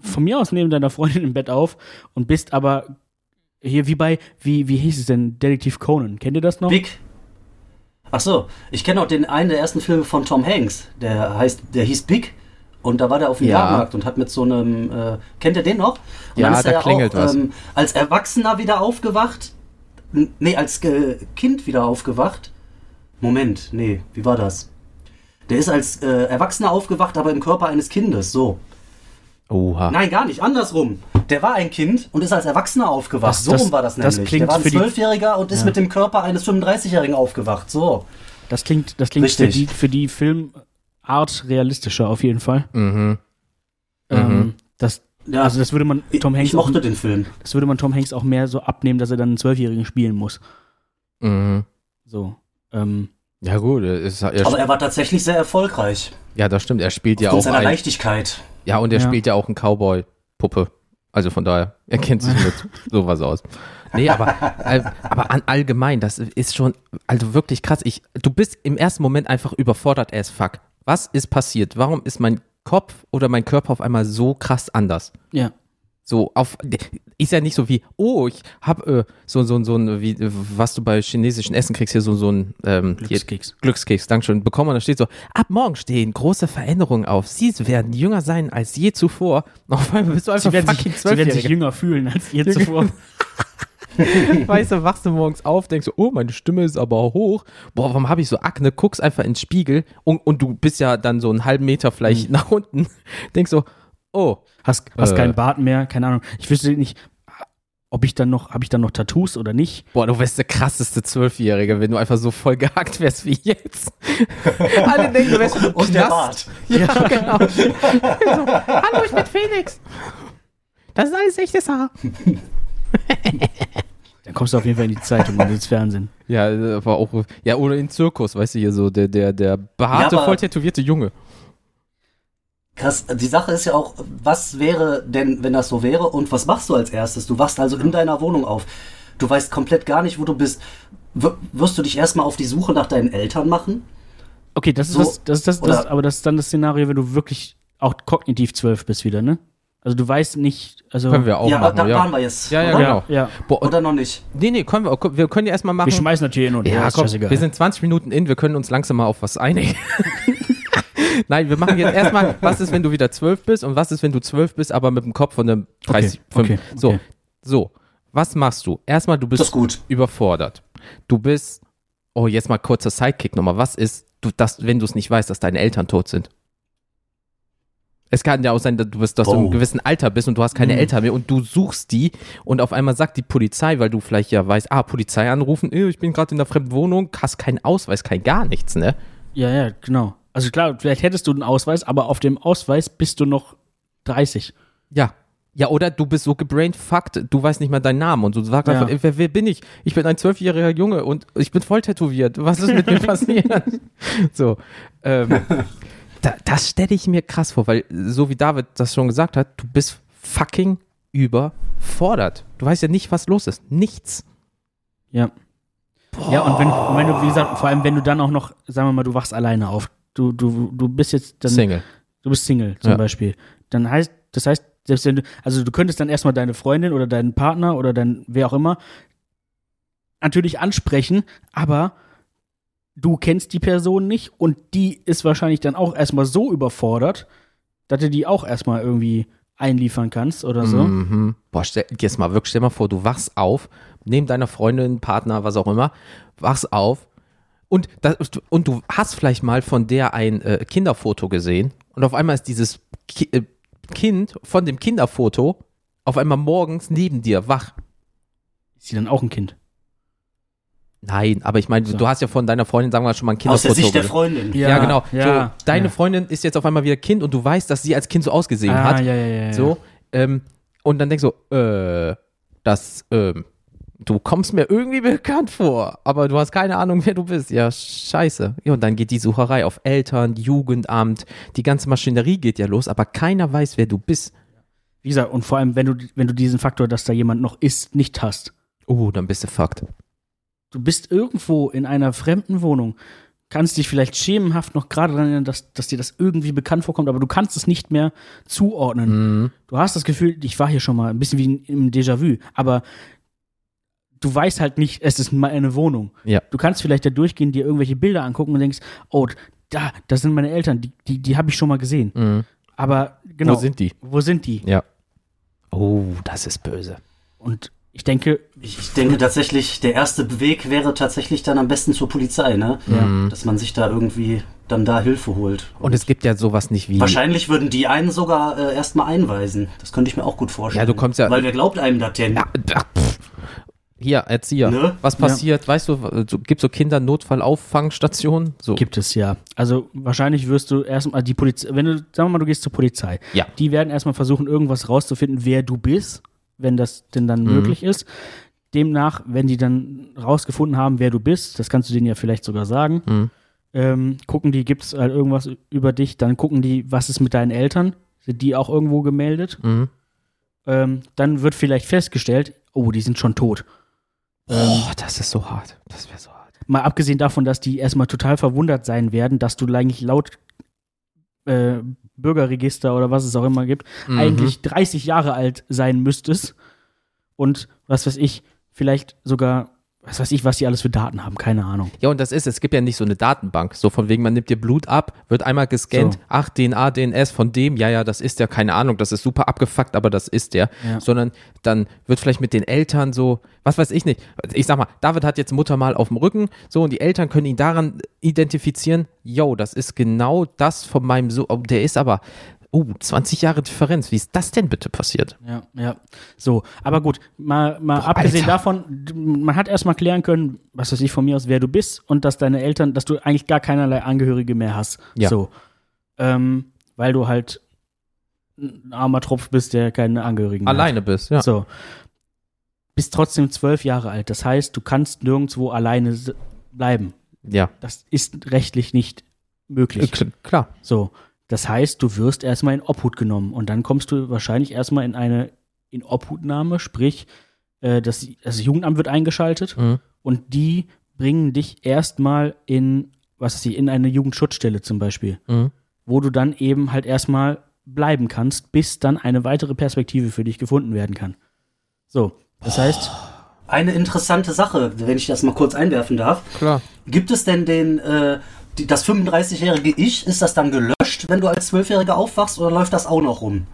von mir aus neben deiner Freundin im Bett auf und bist aber hier wie bei, wie, wie hieß es denn, Detektiv Conan. Kennt ihr das noch? Big. Ach so, ich kenne auch den einen der ersten Filme von Tom Hanks. Der heißt, der hieß Big. Und da war der auf dem Ja. Jahrmarkt und hat mit so einem, äh, kennt ihr den noch? Und Ja, dann ist da er klingelt auch, was. Ähm, als Erwachsener wieder aufgewacht. Nee, als äh, Kind wieder aufgewacht. Moment, nee, wie war das? Der ist als äh, Erwachsener aufgewacht, aber im Körper eines Kindes, so. Oha. Nein, gar nicht, andersrum. Der war ein Kind und ist als Erwachsener aufgewacht. Das- so das- rum war das das nämlich. klingt der war ein Zwölfjähriger und ist Ja. mit dem Körper eines 35-Jährigen aufgewacht. So. Das klingt, das klingt für die, für die Filmart realistischer auf jeden Fall. Mhm. Ähm, das, Ja, also das würde man Tom ich, Hanks ich auch, mochte den Film. das würde man Tom Hanks auch mehr so abnehmen, dass er dann einen Zwölfjährigen spielen muss. Mhm. So. Ähm, Ja gut, er ist, er, Aber er war tatsächlich sehr erfolgreich. ja, das stimmt. Er spielt ja auch seiner ein, Leichtigkeit. ja und er Ja. spielt ja auch einen Cowboy-Puppe. Also von daher, er kennt sich mit [LAUGHS] sowas aus. Nee, aber, äh, aber an allgemein, das ist schon, also wirklich krass. Ich, du bist im ersten Moment einfach überfordert as fuck. Was ist passiert? Warum ist mein Kopf oder mein Körper auf einmal so krass anders? ja. So auf ist ja nicht so wie oh ich hab äh, so so so ein wie was du bei chinesischen Essen kriegst hier so so ein ähm, hier- Glückskeks. Glückskeks Dankeschön bekommen und da steht so ab morgen stehen große Veränderungen auf sie werden jünger sein als je zuvor [LAUGHS] auf einmal bist du einfach Sie werden, sich, fucking sie werden sich jünger fühlen als je zuvor. [LAUGHS] [LAUGHS] weißt du, wachst du morgens auf, denkst du, oh, meine Stimme ist aber hoch. Boah, warum habe ich so Akne? Guckst einfach ins Spiegel und, und du bist ja dann so einen halben Meter vielleicht nach unten. Denkst so, oh, Hast, hast Äh. keinen Bart mehr, keine Ahnung. Ich wüsste nicht, ob ich dann noch, habe ich dann noch Tattoos oder nicht. boah, du wärst der krasseste Zwölfjährige, wenn du einfach so voll gehackt wärst wie jetzt. [LAUGHS] Alle denken, du wärst Und der Knast. Bart. [LAUGHS] Ja, genau. so, Hallo, ich bin Felix. Das ist alles echtes Haar. Dann kommst du auf jeden Fall in die Zeitung und ins Fernsehen. Ja, äh, aber auch, ja, oder in Zirkus, weißt du, hier so, der, der, der behaarte, Ja, voll tätowierte Junge. Krass, die Sache ist ja auch, was wäre denn, wenn das so wäre und was machst du als erstes? Du wachst also in deiner Wohnung auf. Du weißt komplett gar nicht, wo du bist. W wirst du dich erstmal auf die Suche nach deinen Eltern machen? Okay, das ist So, das, das, ist das, das, aber das ist dann das Szenario, wenn du wirklich auch kognitiv zwölf bist wieder, ne? Also du weißt nicht, also Können wir auch ja, machen, da ja. waren wir jetzt. Ja, ja, oder? genau. ja. Boah, und, Oder noch nicht? nee, nee, können wir, auch- wir können ja erstmal machen. Wir schmeißen natürlich hin und her, ja, ist komm, wir sind 20 Minuten in, wir können uns langsam mal auf was einigen. [LAUGHS] Nein, wir machen jetzt erstmal, was ist, wenn du wieder 12 bist und was ist, wenn du 12 bist, aber mit dem Kopf von einem 30, Okay, 5. okay, So, okay. so, was machst du? Erstmal, du bist gut. überfordert. Du bist, oh, jetzt mal kurzer Sidekick nochmal. Was ist, du, das, wenn du es nicht weißt, dass deine Eltern tot sind? Es kann ja auch sein, dass du, bist, dass du Oh. im gewissen Alter bist und du hast keine Mhm. Eltern mehr und du suchst die und auf einmal sagt die Polizei, weil du vielleicht ja weißt, ah, Polizei anrufen, ich bin gerade in der fremden Wohnung, hast keinen Ausweis, kein gar nichts, ne? Ja, ja, genau. Also klar, vielleicht hättest du einen Ausweis, aber auf dem Ausweis bist du noch 30. Ja. Ja, oder du bist so gebrainfuckt, du weißt nicht mal deinen Namen und du sagst Ja. einfach, wer, wer bin ich? Ich bin ein zwölfjähriger Junge und ich bin voll tätowiert. Was ist mit mir [LAUGHS] passiert? so. Ähm, [LAUGHS] da, das stelle ich mir krass vor, weil so wie David das schon gesagt hat, du bist fucking überfordert. Du weißt ja nicht, was los ist. Nichts. Ja. Ja, und wenn, wenn du, wie gesagt, vor allem wenn du dann auch noch, sagen wir mal, du wachst alleine auf. Du, du, du bist jetzt dann, Single. du bist Single zum Ja. Beispiel. Dann heißt, das heißt, selbst wenn du, also du könntest dann erstmal deine Freundin oder deinen Partner oder dein, wer auch immer, natürlich ansprechen, aber du kennst die Person nicht und die ist wahrscheinlich dann auch erstmal so überfordert, dass du die auch erstmal irgendwie einliefern kannst oder so. Mhm. Boah, stell, jetzt mal wirklich, stell mal vor, du wachst auf, neben deiner Freundin, Partner, was auch immer, wachst auf und, das, und du hast vielleicht mal von der ein äh, Kinderfoto gesehen und auf einmal ist dieses Ki äh, Kind von dem Kinderfoto auf einmal morgens neben dir wach. Ist sie dann auch ein Kind? Nein, aber ich meine, So. du hast ja von deiner Freundin, sagen wir mal, schon mal ein Aus Kinderfoto der Sicht der. Freundin. Ja, genau. Ja, so, deine ja. Freundin ist jetzt auf einmal wieder Kind und du weißt, dass sie als Kind so ausgesehen ah, hat. Ja, ja, ja, ja. So, ähm, und dann denkst du, äh, das, ähm, du kommst mir irgendwie bekannt vor, aber du hast keine Ahnung, wer du bist. Ja, scheiße. Ja, und dann geht die Sucherei auf Eltern, Jugendamt, die ganze Maschinerie geht ja los, aber keiner weiß, wer du bist. Wie gesagt, und vor allem, wenn du, wenn du diesen Faktor, dass da jemand noch ist, nicht hast. Oh, dann bist du fucked. Du bist irgendwo in einer fremden Wohnung, kannst dich vielleicht schemenhaft noch gerade daran erinnern, dass, dass dir das irgendwie bekannt vorkommt, aber du kannst es nicht mehr zuordnen. Mhm. Du hast das Gefühl, ich war hier schon mal, ein bisschen wie im Déjà-vu, aber du weißt halt nicht, es ist meine Wohnung. Ja. Du kannst vielleicht da durchgehen, dir irgendwelche Bilder angucken und denkst, oh, da, das sind meine Eltern, die, die, die habe ich schon mal gesehen. Mhm. Aber genau. Wo sind die? Wo sind die? Ja. Oh, das ist böse. Und ich denke, Ich denke tatsächlich, der erste Weg wäre tatsächlich dann am besten zur Polizei, ne? Mhm. Dass man sich da irgendwie dann da Hilfe holt. Und es gibt ja sowas nicht wie. Wahrscheinlich würden die einen sogar äh, erstmal einweisen. Das könnte ich mir auch gut vorstellen. Ja, du kommst ja- Weil wer glaubt einem das denn? Ja, pff. Hier, Erzieher. Ne? Was passiert? Weißt du, so, gibt so Kindernotfallauffangstationen? So. Gibt es ja. Also wahrscheinlich wirst du erstmal die Polizei, wenn du, sagen wir mal, du gehst zur Polizei. Ja. Die werden erstmal versuchen, irgendwas rauszufinden, wer du bist, wenn das denn dann Mhm. möglich ist. Demnach, wenn die dann rausgefunden haben, wer du bist, das kannst du denen ja vielleicht sogar sagen, Mhm. ähm, gucken die, gibt es halt irgendwas über dich, dann gucken die, was ist mit deinen Eltern? Sind die auch irgendwo gemeldet? Mhm. Ähm, dann wird vielleicht festgestellt, oh, die sind schon tot. Oh, das ist so hart. Das wäre so hart. Mal abgesehen davon, dass die erstmal total verwundert sein werden, dass du eigentlich laut äh, Bürgerregister oder was es auch immer gibt, Mhm. eigentlich 30 Jahre alt sein müsstest und was weiß ich, vielleicht sogar was weiß ich, was die alles für Daten haben, keine Ahnung. Ja, und das ist, es gibt ja nicht so eine Datenbank. So von wegen, man nimmt dir Blut ab, wird einmal gescannt, So. ach, DNA, DNS von dem, ja, ja, das ist der, keine Ahnung, das ist super abgefuckt, aber das ist der. Ja. Sondern dann wird vielleicht mit den Eltern so, was weiß ich nicht. Ich sag mal, David hat jetzt Mutter mal auf dem Rücken, so, und die Eltern können ihn daran identifizieren, yo, das ist genau das von meinem Sohn, oh, der ist aber, oh, 20 Jahre Differenz, wie ist das denn bitte passiert? Ja, ja. So, aber gut, mal, mal Boah, abgesehen Alter. davon, man hat erstmal klären können, was weiß ich von mir aus, wer du bist und dass deine Eltern, dass du eigentlich gar keinerlei Angehörige mehr hast. Ja. So. Ähm, weil du halt ein armer Tropf bist, der keine Angehörigen mehr Alleine bist, ja. hat. So. Bist trotzdem zwölf Jahre alt. Das heißt, du kannst nirgendwo alleine bleiben. Ja, Das ist rechtlich nicht möglich. K- klar. So, das heißt, du wirst erstmal in Obhut genommen und dann kommst du wahrscheinlich erstmal in eine in Obhutnahme, sprich, äh, das, das Jugendamt wird eingeschaltet Mhm. und die bringen dich erstmal in, was ist die, in eine Jugendschutzstelle zum Beispiel, Mhm. wo du dann eben halt erstmal bleiben kannst, bis dann eine weitere Perspektive für dich gefunden werden kann. So, das heißt, Eine interessante Sache, wenn ich das mal kurz einwerfen darf. Klar. Gibt es denn den, äh, die, das 35-jährige Ich, ist das dann gelöscht, wenn du als 12-Jähriger aufwachst oder läuft das auch noch rum?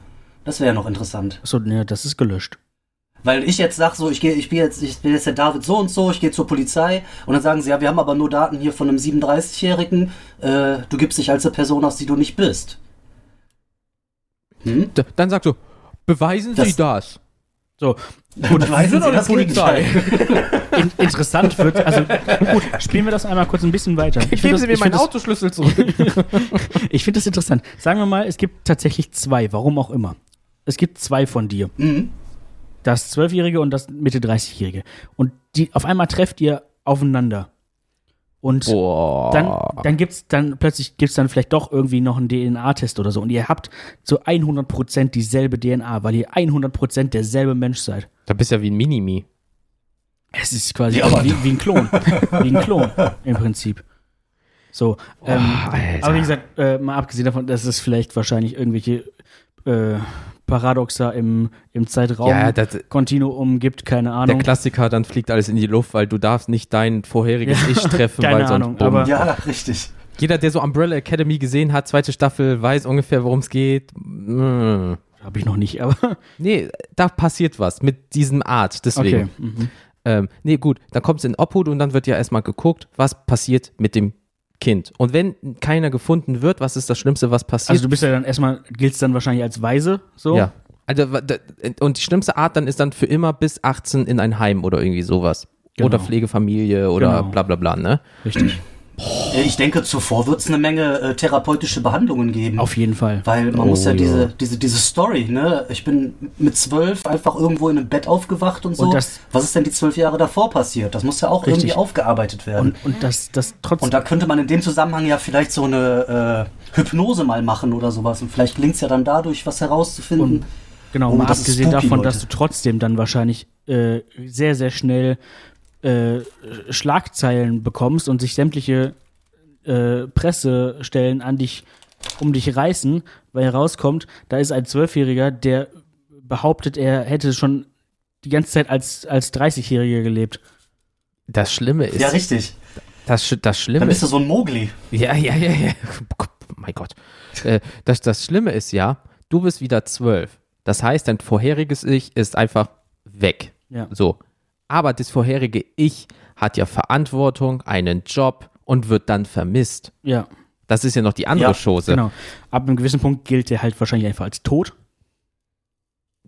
Das wäre noch interessant. so, ne, das ist gelöscht. Weil ich jetzt sag so, ich gehe, ich bin jetzt, ich bin jetzt der David so und so, ich gehe zur Polizei und dann sagen sie, ja, wir haben aber nur Daten hier von einem 37-Jährigen, äh, du gibst dich als eine Person aus, die du nicht bist. Hm? Dann sagst du, beweisen Sie Das- das. So, Gut, sind doch die Polizei. [LAUGHS] in, interessant wird, also gut, spielen wir das einmal kurz ein bisschen weiter. Ich Geben find Sie das- mir meinen das- Autoschlüssel zurück. [LAUGHS] Ich finde das interessant. Sagen wir mal, es gibt tatsächlich zwei, warum auch immer. Es gibt zwei von dir. Mhm. Das Zwölfjährige und das Mitte 30-Jährige. Und die auf einmal trefft ihr aufeinander. Und Boah. dann, dann gibt's dann plötzlich gibt's dann vielleicht doch irgendwie noch einen DNA-Test oder so. Und ihr habt zu 100% dieselbe DNA, weil ihr 100% derselbe Mensch seid. da bist du ja wie ein Minimi. Es ist quasi Ja, wie, wie ein Klon. wie ein Klon im Prinzip. So. Ähm, Alter. aber wie gesagt, äh, mal abgesehen davon, dass es vielleicht wahrscheinlich irgendwelche äh, Paradoxa im, im Zeitraum Ja, das, Kontinuum gibt, keine der Ahnung. Klassiker, dann fliegt alles in die Luft, weil du darfst nicht dein vorheriges Ja, Ich treffen, [LAUGHS] keine weil sonst Ahnung, aber- Ja, richtig. Jeder, der so Umbrella Academy gesehen hat, zweite Staffel, weiß ungefähr, worum es geht. Mm. Habe ich noch nicht, aber [LAUGHS] Nee, da passiert was mit diesem Art, deswegen. okay. Mhm. Ähm, nee, gut, dann kommt es in Obhut und dann wird ja erstmal geguckt, was passiert mit dem Kind. Und wenn keiner gefunden wird, was ist das Schlimmste, was passiert? Also du bist ja dann erstmal, giltst dann wahrscheinlich als Weise, so. Ja. Also, und die schlimmste Art dann ist dann für immer bis 18 in ein Heim oder irgendwie sowas. Genau. Oder Pflegefamilie oder Genau. bla bla bla, ne? Richtig. Äh, Ich denke, zuvor wird es eine Menge äh, therapeutische Behandlungen geben. Auf jeden Fall. Weil man Oh, muss ja ja. diese, diese, diese Story, ne? Ich bin mit zwölf einfach irgendwo in einem Bett aufgewacht und so. Und das- Was ist denn die zwölf Jahre davor passiert? Das muss ja auch Richtig. irgendwie aufgearbeitet werden. Und, und das, das trotzdem. Und da könnte man in dem Zusammenhang ja vielleicht so eine äh, Hypnose mal machen oder sowas. Und vielleicht gelingt es ja dann dadurch, was herauszufinden. Genau, Oh, mal abgesehen spooky, davon, Leute. dass du trotzdem dann wahrscheinlich äh, sehr, sehr schnell äh, Schlagzeilen bekommst und sich sämtliche äh, Pressestellen an dich, um dich reißen, weil herauskommt, da ist ein Zwölfjähriger, der behauptet, er hätte schon die ganze Zeit als, als 30-Jähriger gelebt. Das Schlimme ist, ja, richtig. das, Sch- das Schlimme Dann bist du ist, so ein Mogli. ja, ja, ja, ja, oh [LAUGHS] mein Gott. Äh, das, das Schlimme ist ja, du bist wieder zwölf. Das heißt, dein vorheriges Ich ist einfach weg. Ja. So. Aber das vorherige Ich hat ja Verantwortung, einen Job und wird dann vermisst. Ja, Das ist ja noch die andere Ja, Chose. genau. Ab einem gewissen Punkt gilt der halt wahrscheinlich einfach als tot.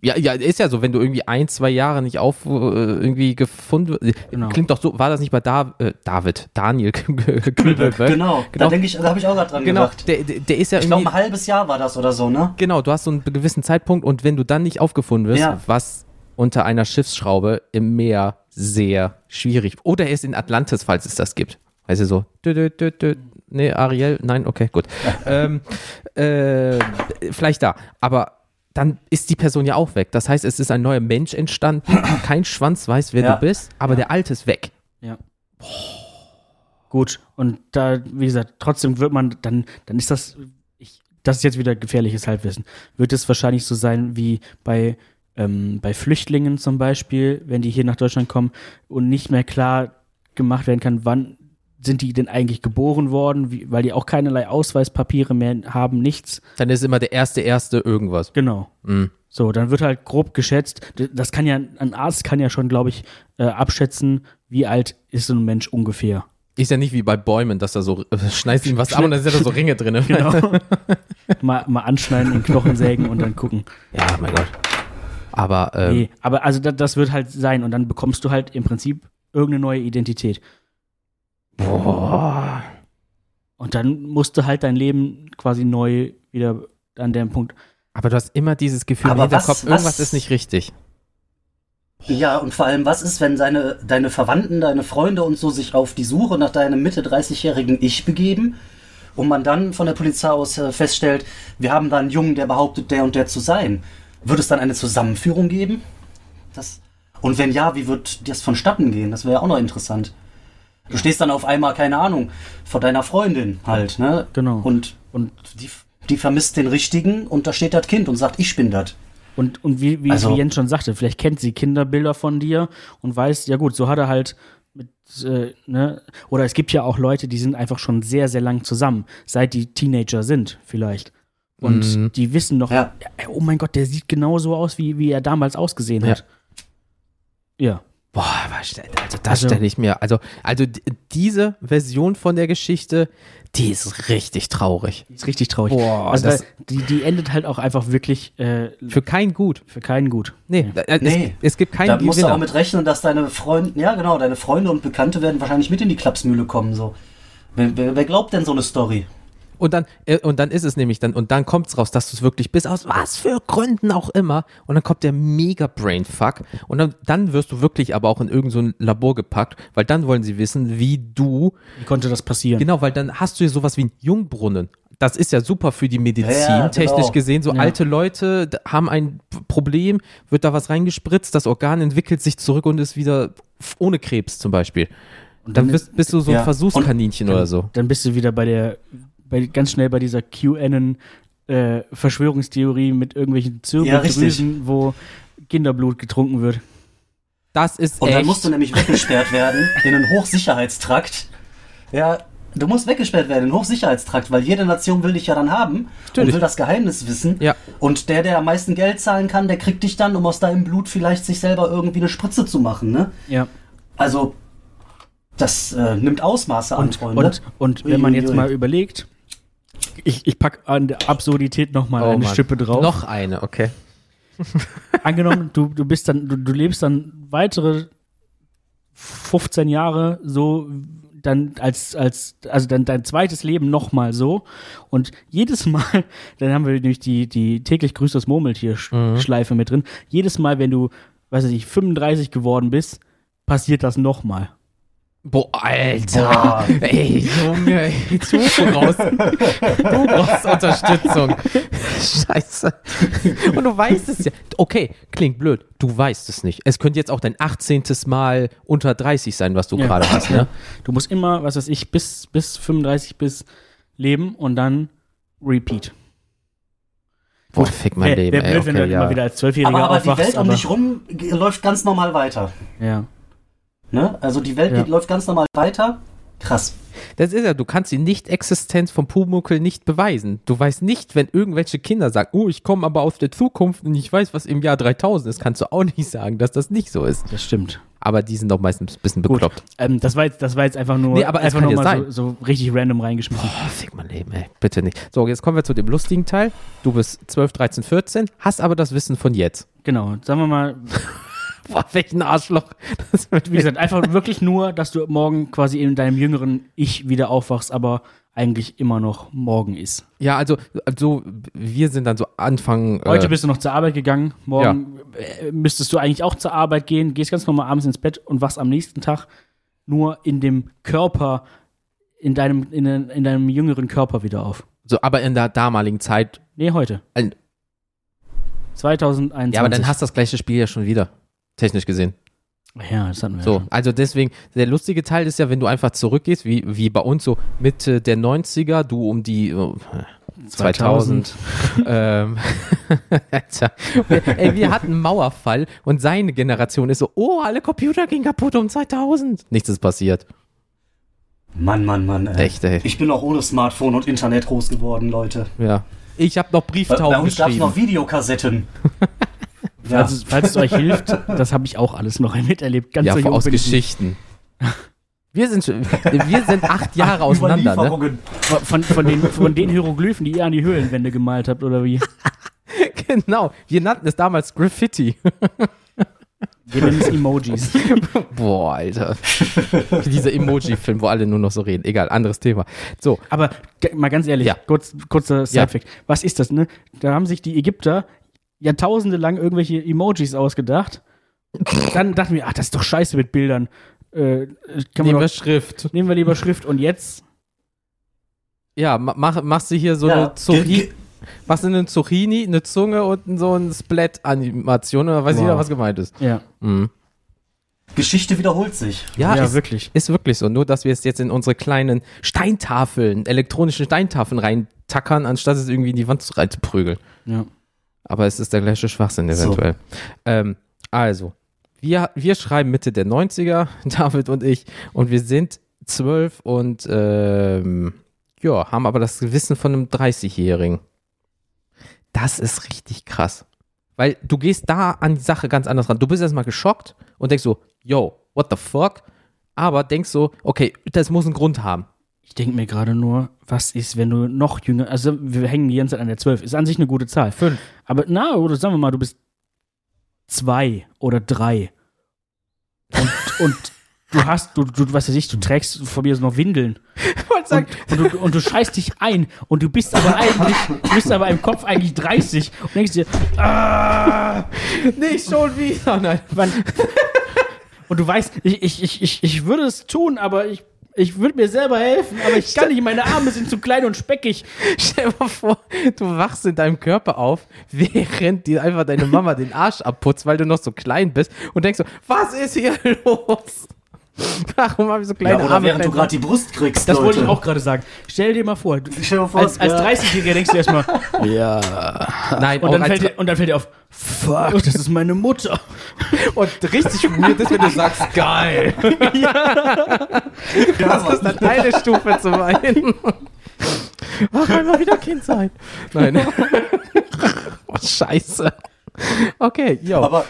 Ja, ja, ist ja so, wenn du irgendwie ein, zwei Jahre nicht auf äh, irgendwie gefunden Genau. Klingt doch so, war das nicht bei da, äh, David, Daniel [LAUGHS] Kübelberg? Genau. Da Genau. denke ich, da habe ich auch gerade dran Genau, gedacht. der, der der ist ja Ich glaube, ein halbes Jahr war das oder so, ne? genau, du hast so einen gewissen Zeitpunkt und wenn du dann nicht aufgefunden wirst, Ja. was unter einer Schiffsschraube im Meer sehr schwierig. Oder er ist in Atlantis, falls es das gibt. Weißt du so, dü, dü, dü, dü. nee, Ariel, nein, okay, gut. [LAUGHS] ähm, äh, vielleicht da, aber dann ist die Person ja auch weg. Das heißt, es ist ein neuer Mensch entstanden, kein Schwanz weiß, wer Ja. du bist, aber der alte ist weg. Ja. Gut, und da, wie gesagt, trotzdem wird man, dann, dann ist das, ich, das ist jetzt wieder gefährliches Halbwissen, wird es wahrscheinlich so sein wie bei ähm, bei Flüchtlingen zum Beispiel, wenn die hier nach Deutschland kommen und nicht mehr klar gemacht werden kann, wann sind die denn eigentlich geboren worden, wie, weil die auch keinerlei Ausweispapiere mehr haben, nichts. Dann ist immer der erste, erste irgendwas. Genau. Mhm. So, dann wird halt grob geschätzt. Das kann ja, ein Arzt kann ja schon, glaube ich, äh, abschätzen, wie alt ist so ein Mensch ungefähr. Ist ja nicht wie bei Bäumen, dass da so, äh, schneidest ihm was ab und dann sind da so Ringe drin. [LAUGHS] Genau. [LAUGHS] mal, mal anschneiden, in Knochen sägen und dann gucken. Ja, mein Gott. Aber, ähm, Nee, aber also das, das wird halt sein und dann bekommst du halt im Prinzip irgendeine neue Identität. boah. Und dann musst du halt dein Leben quasi neu wieder an dem Punkt. Aber du hast immer dieses Gefühl Aber im Hinterkopf, was- irgendwas was- ist nicht richtig. Ja, und vor allem, was ist, wenn deine, deine Verwandten, deine Freunde und so sich auf die Suche nach deinem Mitte 30-jährigen Ich begeben und man dann von der Polizei aus äh, feststellt, wir haben da einen Jungen, der behauptet, der und der zu sein. Wird es dann eine Zusammenführung geben? Das, und wenn ja, wie wird das vonstatten gehen? Das wäre auch noch interessant. Du stehst dann auf einmal, keine Ahnung, vor deiner Freundin halt, ne? Genau. Und, und die, die vermisst den Richtigen und da steht das Kind und sagt, ich bin das. Und, und wie, wie, Also- wie Jens schon sagte, vielleicht kennt sie Kinderbilder von dir und weiß, ja gut, so hat er halt mit, äh, ne? Oder es gibt ja auch Leute, die sind einfach schon sehr, sehr lang zusammen, seit die Teenager sind, vielleicht. Und Mhm. die wissen noch, Ja. oh mein Gott, der sieht genauso aus, wie, wie er damals ausgesehen hat. Ja. Boah, was, also das Also- stelle ich mir, also, also diese Version von der Geschichte, die ist richtig traurig. Ist richtig traurig. Boah, also das- die, die endet halt auch einfach wirklich äh, Für kein Gut. für keinen gut. Nee, äh, Nee. Es, es gibt keinen Da musst du auch mit rechnen, dass deine Freunde, ja genau, deine Freunde und Bekannte werden wahrscheinlich mit in die Klapsmühle kommen. So. Wer, wer, wer glaubt denn so eine Story? Und dann, äh, und dann ist es nämlich dann, und dann kommt es raus, dass du es wirklich bist, aus was für Gründen auch immer. Und dann kommt der mega Brainfuck. Und dann, dann wirst du wirklich aber auch in irgendein so ein Labor gepackt, weil dann wollen sie wissen, wie du, Wie konnte das passieren? genau, weil dann hast du ja sowas wie einen Jungbrunnen. Das ist ja super für die Medizin, Ja, technisch genau. gesehen. So Ja. alte Leute haben ein Problem, wird da was reingespritzt, das Organ entwickelt sich zurück und ist wieder ohne Krebs zum Beispiel. Und dann dann- bist, bist du so ein Ja. Versuchskaninchen oder so. Dann bist du wieder bei der, bei, ganz schnell bei dieser QAnon äh, Verschwörungstheorie mit irgendwelchen Ja, richtig. Zirbeldrüsen, wo Kinderblut getrunken wird. Das ist Und echt. dann musst du nämlich weggesperrt werden in einen Hochsicherheitstrakt. Ja, du musst weggesperrt werden in einen Hochsicherheitstrakt, weil jede Nation will dich ja dann haben Natürlich. und will das Geheimnis wissen. Ja. Und der, der am meisten Geld zahlen kann, der kriegt dich dann, um aus deinem Blut vielleicht sich selber irgendwie eine Spritze zu machen. Ne? Ja. Also, das äh, nimmt Ausmaße an, Und, Freunde. und, und wenn man jetzt mal überlegt, ich, ich pack an der Absurdität nochmal Oh eine Mann. Schippe drauf. Noch eine, okay. [LAUGHS] Angenommen, du, du bist dann, du, du lebst dann weitere 15 Jahre so dann als, als, also dann dein zweites Leben nochmal so. Und jedes Mal, [LAUGHS] dann haben wir nämlich die, die täglich grüßt das Murmeltier-Schleife mit drin. Jedes Mal, wenn du, weiß ich nicht, 35 geworden bist, passiert das nochmal. Boah, Alter. [LAUGHS] Ey, Junge, ey, du brauchst, [LAUGHS] du brauchst Unterstützung. Scheiße. Und du weißt es ja. Okay, klingt blöd. Du weißt es nicht. Es könnte jetzt auch dein 18. Mal unter 30 sein, was du Ja. gerade hast, ne? Du musst immer, was weiß ich, bis, bis 35 bis leben und dann repeat. Boah, fick mein Wäre Leben, wär ey. blöd, wenn du Okay, dann immer ja. wieder als Zwölfjähriger aber aber die aufwachst. Welt um dich rum läuft ganz normal weiter. ja. Ne? Also die Welt Ja. läuft ganz normal weiter. Krass. Das ist ja, du kannst die Nicht-Existenz vom Pumuckel nicht beweisen. Du weißt nicht, wenn irgendwelche Kinder sagen, oh, ich komme aber aus der Zukunft und ich weiß, was im Jahr 3000 ist, kannst du auch nicht sagen, dass das nicht so ist. Das stimmt. Aber die sind doch meistens ein bisschen bekloppt. Ähm, das, war jetzt, das war jetzt einfach nur, Nee, aber einfach nur mal so, so richtig random reingeschmissen. Oh, fick mein Leben, ey. Bitte nicht. So, jetzt kommen wir zu dem lustigen Teil. Du bist 12, 13, 14, hast aber das Wissen von jetzt. Genau, sagen wir mal, Boah, welchen Arschloch. Das wird wie gesagt, einfach wirklich nur, dass du morgen quasi in deinem jüngeren Ich wieder aufwachst, aber eigentlich immer noch morgen ist. Ja, also, also, wir sind dann so Anfang. Heute äh, bist du noch zur Arbeit gegangen, morgen äh, müsstest du eigentlich auch zur Arbeit gehen, gehst ganz normal abends ins Bett und wachst am nächsten Tag nur in dem Körper, in deinem, in, in deinem jüngeren Körper wieder auf. so, aber in der damaligen Zeit. Nee, heute. Ein- 2021. Ja, aber dann hast du das gleiche Spiel ja schon wieder. Technisch gesehen. Ja, das hatten wir ja So, schon. also deswegen, der lustige Teil ist ja, wenn du einfach zurückgehst, wie, wie bei uns so Mitte der 90er, du um die, äh, 2000. ähm, [LAUGHS] Alter. Ey, wir hatten einen Mauerfall und seine Generation ist so, oh, alle Computer gingen kaputt um 2000. Nichts ist passiert. Mann, Mann, Mann. Ey. Echt, ey. Ich bin auch ohne Smartphone und Internet groß geworden, Leute. Ja. Ich habe noch Brieftauben bei uns gab es geschrieben. noch Videokassetten. [LAUGHS] ja. Falls, es, falls es euch hilft, das habe ich auch alles noch miterlebt. Ganz Ja, so aus. Geschichten. Wir sind, schon- wir sind acht Jahre auseinander, ne? Von, von, den, von den Hieroglyphen, die ihr an die Höhlenwände gemalt habt, oder wie? [LAUGHS] Genau. Wir nannten es damals Graffiti. Wir nennen es Emojis. [LAUGHS] Boah, Alter. Dieser Emoji-Film, wo alle nur noch so reden. Egal, anderes Thema. So, Aber mal ganz ehrlich, Ja. kurz, kurzer Sidefact. Was ist das, ne? Da haben sich die Ägypter jahrtausende lang irgendwelche Emojis ausgedacht. Dann dachten wir, ach, das ist doch scheiße mit Bildern. Äh, kann man nehmen wir doch, Schrift. nehmen wir lieber Schrift. Und jetzt? Ja, ma- mach, machst du hier so Ja, eine Zucchini, machst du eine Zucchini, eine Zunge und so eine Splat-Animation oder weiß Wow. jeder, was gemeint ist. Ja, Mhm. Geschichte wiederholt sich. Ja, ja ist, wirklich. ist wirklich so. Nur, dass wir es jetzt in unsere kleinen Steintafeln, elektronischen Steintafeln reintackern, anstatt es irgendwie in die Wand reinzuprügeln. Ja. Aber es ist der gleiche Schwachsinn So. eventuell. Ähm, also, wir, wir schreiben Mitte der 90er, [LAUGHS] David und ich, und wir sind zwölf und ähm, ja, haben aber das Gewissen von einem 30-Jährigen. Das ist richtig krass. Weil du gehst da an die Sache ganz anders ran. Du bist erstmal geschockt und denkst so, yo, what the fuck? Aber denkst so, okay, das muss einen Grund haben. Ich denke mir gerade nur, was ist, wenn du noch jünger, also wir hängen die ganze Zeit an der 12, ist an sich eine gute Zahl. Fünf. Aber na, oder sagen wir mal, du bist zwei oder drei. Und, und du hast, du, du, was weiß ich, du trägst von mir noch Windeln. Und, und, du, und du scheißt dich ein und du bist aber eigentlich, du bist aber im Kopf eigentlich 30 und denkst dir, ah, nicht schon wieder. Nein. wann, und du weißt, ich, ich, ich, ich, ich würde es tun, aber ich, ich würde mir selber helfen, aber ich kann nicht, meine Arme sind zu klein und speckig. [LAUGHS] Stell dir mal vor, du wachst in deinem Körper auf, während dir einfach deine Mama den Arsch abputzt, weil du noch so klein bist und denkst so, was ist hier [LAUGHS] los? [LAUGHS] Warum habe ich so kleine Ja, oder Arme? während du gerade die Brust kriegst. Das Leute. wollte ich auch gerade sagen. Stell dir mal vor, du, vor, als, als ja. 30-Jähriger denkst du erstmal, [LAUGHS] Nein, und dann, fällt dir, und dann fällt dir auf, fuck, das ist meine Mutter. [LAUGHS] und richtig weird ist, wenn du sagst, geil. Ja, Das ist dann eine Stufe zu weinen. Ach, einmal wieder Kind sein. Nein. oh, scheiße. Okay, yo. Aber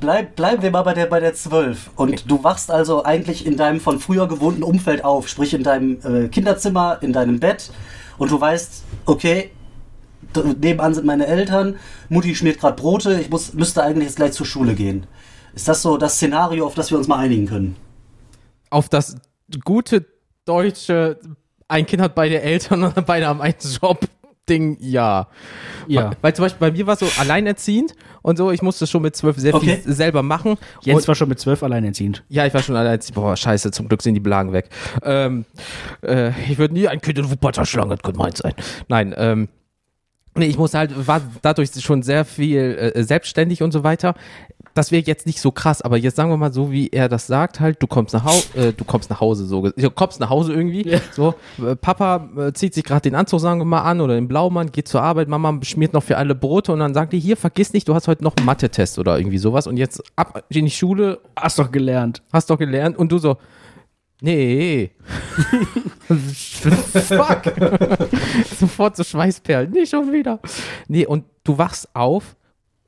bleib, bleiben wir mal bei der, bei der 12. Und du wachst also eigentlich in deinem von früher gewohnten Umfeld auf, sprich in deinem äh, Kinderzimmer, in deinem Bett. Und du weißt, okay, nebenan sind meine Eltern, Mutti schmiert gerade Brote, ich muss, müsste eigentlich jetzt gleich zur Schule gehen. Ist das so das Szenario, auf das wir uns mal einigen können? auf das gute deutsche, ein Kind hat beide Eltern [LAUGHS] und beide haben einen Job. Ding, ja. Ja. Weil, weil zum Beispiel bei mir war es so alleinerziehend und so, ich musste schon mit zwölf sehr Okay. viel selber machen. Jens und, war schon mit 12 alleinerziehend. ja, ich war schon alleinerziehend. Boah, scheiße, zum Glück sind die Blagen weg. Ähm, äh, ich würde nie ein Kind in Wuppertal schlagen, das könnte meins sein. Nein, ähm, Nee, ich muss halt, war dadurch schon sehr viel äh, selbstständig und so weiter. Das wäre jetzt nicht so krass, aber jetzt sagen wir mal so, wie er das sagt, halt, du kommst nach Hause, äh, du kommst nach Hause, so, du kommst nach Hause irgendwie, Ja. so, äh, Papa äh, zieht sich gerade den Anzug, sagen wir mal, an oder den Blaumann, geht zur Arbeit, Mama schmiert noch für alle Brote und dann sagt die, hier, vergiss nicht, du hast heute noch einen Mathe-Test oder irgendwie sowas und jetzt ab in die Schule, Hast doch gelernt. hast doch gelernt und du so, nee. [LAUGHS] Fuck. [LAUGHS] Sofort so Schweißperlen. Nicht schon wieder. Nee, und du wachst auf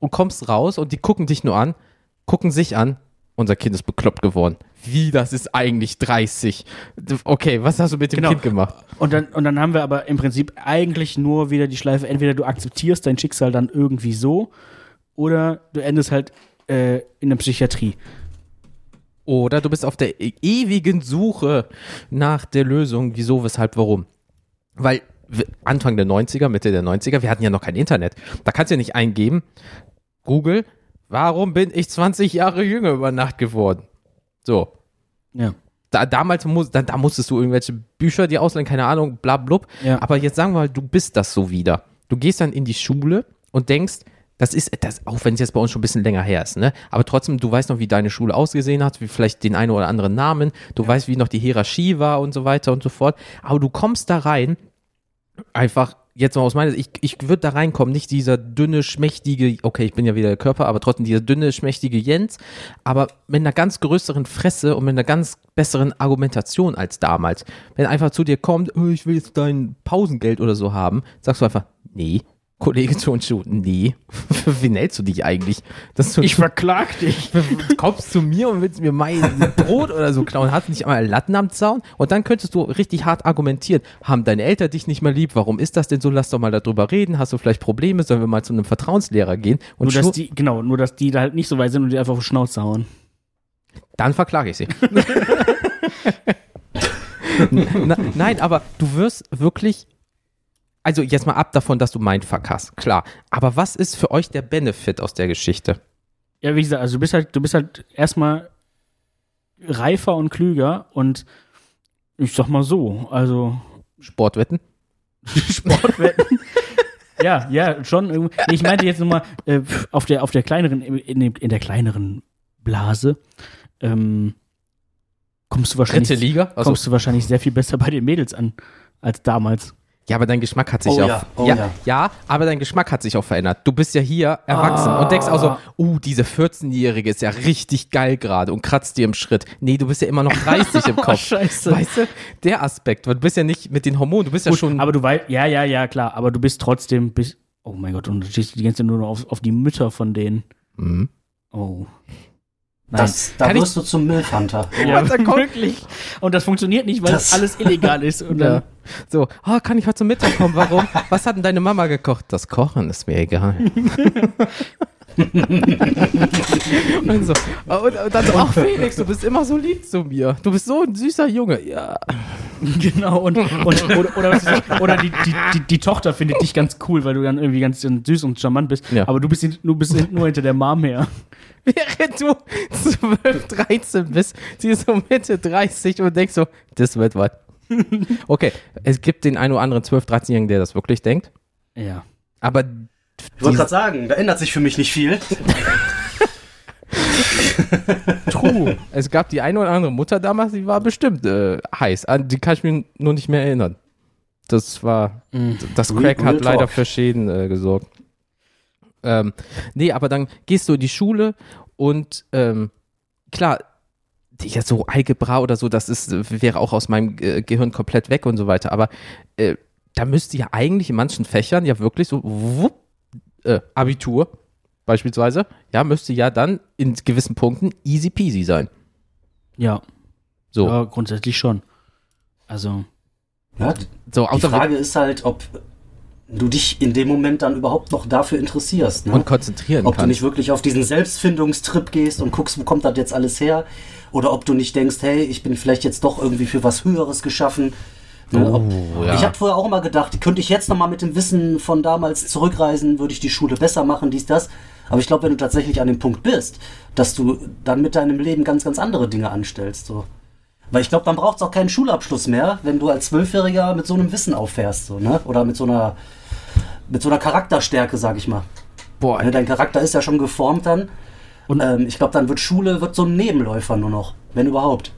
und kommst raus und die gucken dich nur an, gucken sich an. Unser Kind ist bekloppt geworden. Wie, das ist eigentlich 30. Okay, was hast du mit dem Genau. Kind gemacht? Und dann, und dann haben wir aber im Prinzip eigentlich nur wieder die Schleife, entweder du akzeptierst dein Schicksal dann irgendwie so oder du endest halt äh, in der Psychiatrie. Oder du bist auf der e- ewigen Suche nach der Lösung, wieso, weshalb, warum. Weil Anfang der 90er, Mitte der 90er, wir hatten ja noch kein Internet. Da kannst du ja nicht eingeben, Google, warum bin ich 20 Jahre jünger über Nacht geworden? So. Ja. Da, damals muss, da, da musstest du irgendwelche Bücher dir ausleihen, keine Ahnung, bla blub. Ja. Aber jetzt sagen wir mal, du bist das so wieder. Du gehst dann in die Schule und denkst, das ist, das, auch wenn es jetzt bei uns schon ein bisschen länger her ist, ne? Aber trotzdem, du weißt noch, wie deine Schule ausgesehen hat, wie vielleicht den einen oder anderen Namen, du weißt, wie noch die Hierarchie war und so weiter und so fort. Aber du kommst da rein, einfach jetzt mal aus meiner Sicht, ich, ich würde da reinkommen, nicht dieser dünne, schmächtige, okay, ich bin ja wieder der Körper, aber trotzdem dieser dünne, schmächtige Jens, aber mit einer ganz größeren Fresse und mit einer ganz besseren Argumentation als damals. Wenn einfach zu dir kommt, oh, ich will jetzt dein Pausengeld oder so haben, sagst du einfach, nee, Kollege Tonschuh, nee, [LAUGHS] wie nennst du dich eigentlich? Du Ich verklag dich. Du [LAUGHS] kommst zu mir und willst mir mein Brot oder so klauen, hast nicht einmal Latten am Zaun und dann könntest du richtig hart argumentieren. Haben deine Eltern dich nicht mehr lieb? Warum ist das denn so? Lass doch mal darüber reden. Hast du vielleicht Probleme? Sollen wir mal zu einem Vertrauenslehrer gehen? Und Nur, dass die, genau, nur, dass die da halt nicht so weit sind und die einfach auf die Schnauze hauen. dann verklage ich sie. [LAUGHS] Na, nein, aber du wirst wirklich, also jetzt mal ab davon, dass du Mindfuck hast, klar. Aber was ist für euch der Benefit aus der Geschichte? Ja, wie gesagt, also du bist halt, du bist halt erstmal reifer und klüger und ich sag mal so, also Sportwetten? [LAUGHS] Sportwetten. ja, ja, schon. Ich meinte jetzt nochmal äh, auf der auf der kleineren in, in der kleineren Blase ähm, kommst du wahrscheinlich Dritte Liga? Also, kommst du wahrscheinlich sehr viel besser bei den Mädels an als damals. Ja, aber dein Geschmack hat sich Oh auch. ja, oh ja, ja. ja, aber dein Geschmack hat sich auch verändert. Du bist ja hier erwachsen und denkst auch so, uh, diese 14-Jährige ist ja richtig geil gerade und kratzt dir im Schritt. Nee, du bist ja immer noch 30 im [LAUGHS] Kopf. Scheiße. Weißt du, der Aspekt, weil du bist ja nicht mit den Hormonen, du bist ja Gut, schon. aber du weißt, ja, ja, ja, klar, aber du bist trotzdem, bist, oh mein Gott, und du stehst die ganze Zeit nur noch auf, auf die Mütter von denen. Mhm. Oh. Nein. Das, da Kann ich- wirst du zum Milfhunter. [LAUGHS] [LAUGHS] ja, wirklich. Und das funktioniert nicht, weil Das- alles illegal ist. Und Ja. dann, So, oh, kann ich heute zum Mittag kommen? Warum? Was hat denn deine Mama gekocht? Das Kochen ist mir egal. [LAUGHS] [LAUGHS] und, so, und, und dann so, ach Felix, du bist immer so lieb zu mir. Du bist so ein süßer Junge. Ja. [LAUGHS] genau, und, und oder, oder, oder die, die, die, die Tochter findet dich ganz cool, weil du dann irgendwie ganz süß und charmant bist. Ja. Aber du bist, du bist nur hinter der Mom her. [LAUGHS] Während du 12, 13 bist, sie ist so Mitte 30 und denkst so, das wird was. Okay, es gibt den einen oder anderen 12-, 13-Jährigen, der das wirklich denkt. Ja. Aber Ich wollte gerade sagen, da ändert sich für mich nicht viel. [LAUGHS] True. es gab die eine oder andere Mutter damals, die war bestimmt äh, heiß. An die kann ich mir nur nicht mehr erinnern. Das war, das Real- Crack real hat leider talk. für Schäden äh, gesorgt. Ähm, nee, aber dann gehst du in die Schule und ähm, klar, ja, so Algebra oder so, das ist, wäre auch aus meinem äh, Gehirn komplett weg und so weiter. Aber äh, da müsste ja eigentlich in manchen Fächern ja wirklich so wupp, äh, Abitur beispielsweise, ja, müsste ja dann in gewissen Punkten easy peasy sein. Ja. So, Ja, grundsätzlich schon. Also, Ja, so die Frage ist halt, ob du dich in dem Moment dann überhaupt noch dafür interessierst. Ne? und konzentrieren ob du kannst. nicht wirklich auf diesen Selbstfindungstrip gehst und guckst, wo kommt das jetzt alles her? Oder ob du nicht denkst, hey, ich bin vielleicht jetzt doch irgendwie für was Höheres geschaffen. Ne? Oh, ja. Ich habe vorher auch immer gedacht, könnte ich jetzt nochmal mit dem Wissen von damals zurückreisen, würde ich die Schule besser machen, dies, das. Aber ich glaube, wenn du tatsächlich an dem Punkt bist, dass du dann mit deinem Leben ganz, ganz andere Dinge anstellst. So. Weil ich glaube, dann braucht es auch keinen Schulabschluss mehr, wenn du als Zwölfjähriger mit so einem Wissen auffährst. So, ne? Oder mit so einer, mit so einer Charakterstärke, sag ich mal. Boah, Ne, dein Charakter ist ja schon geformt dann. Und- ähm, ich glaube, dann wird Schule wird so ein Nebenläufer nur noch, wenn überhaupt.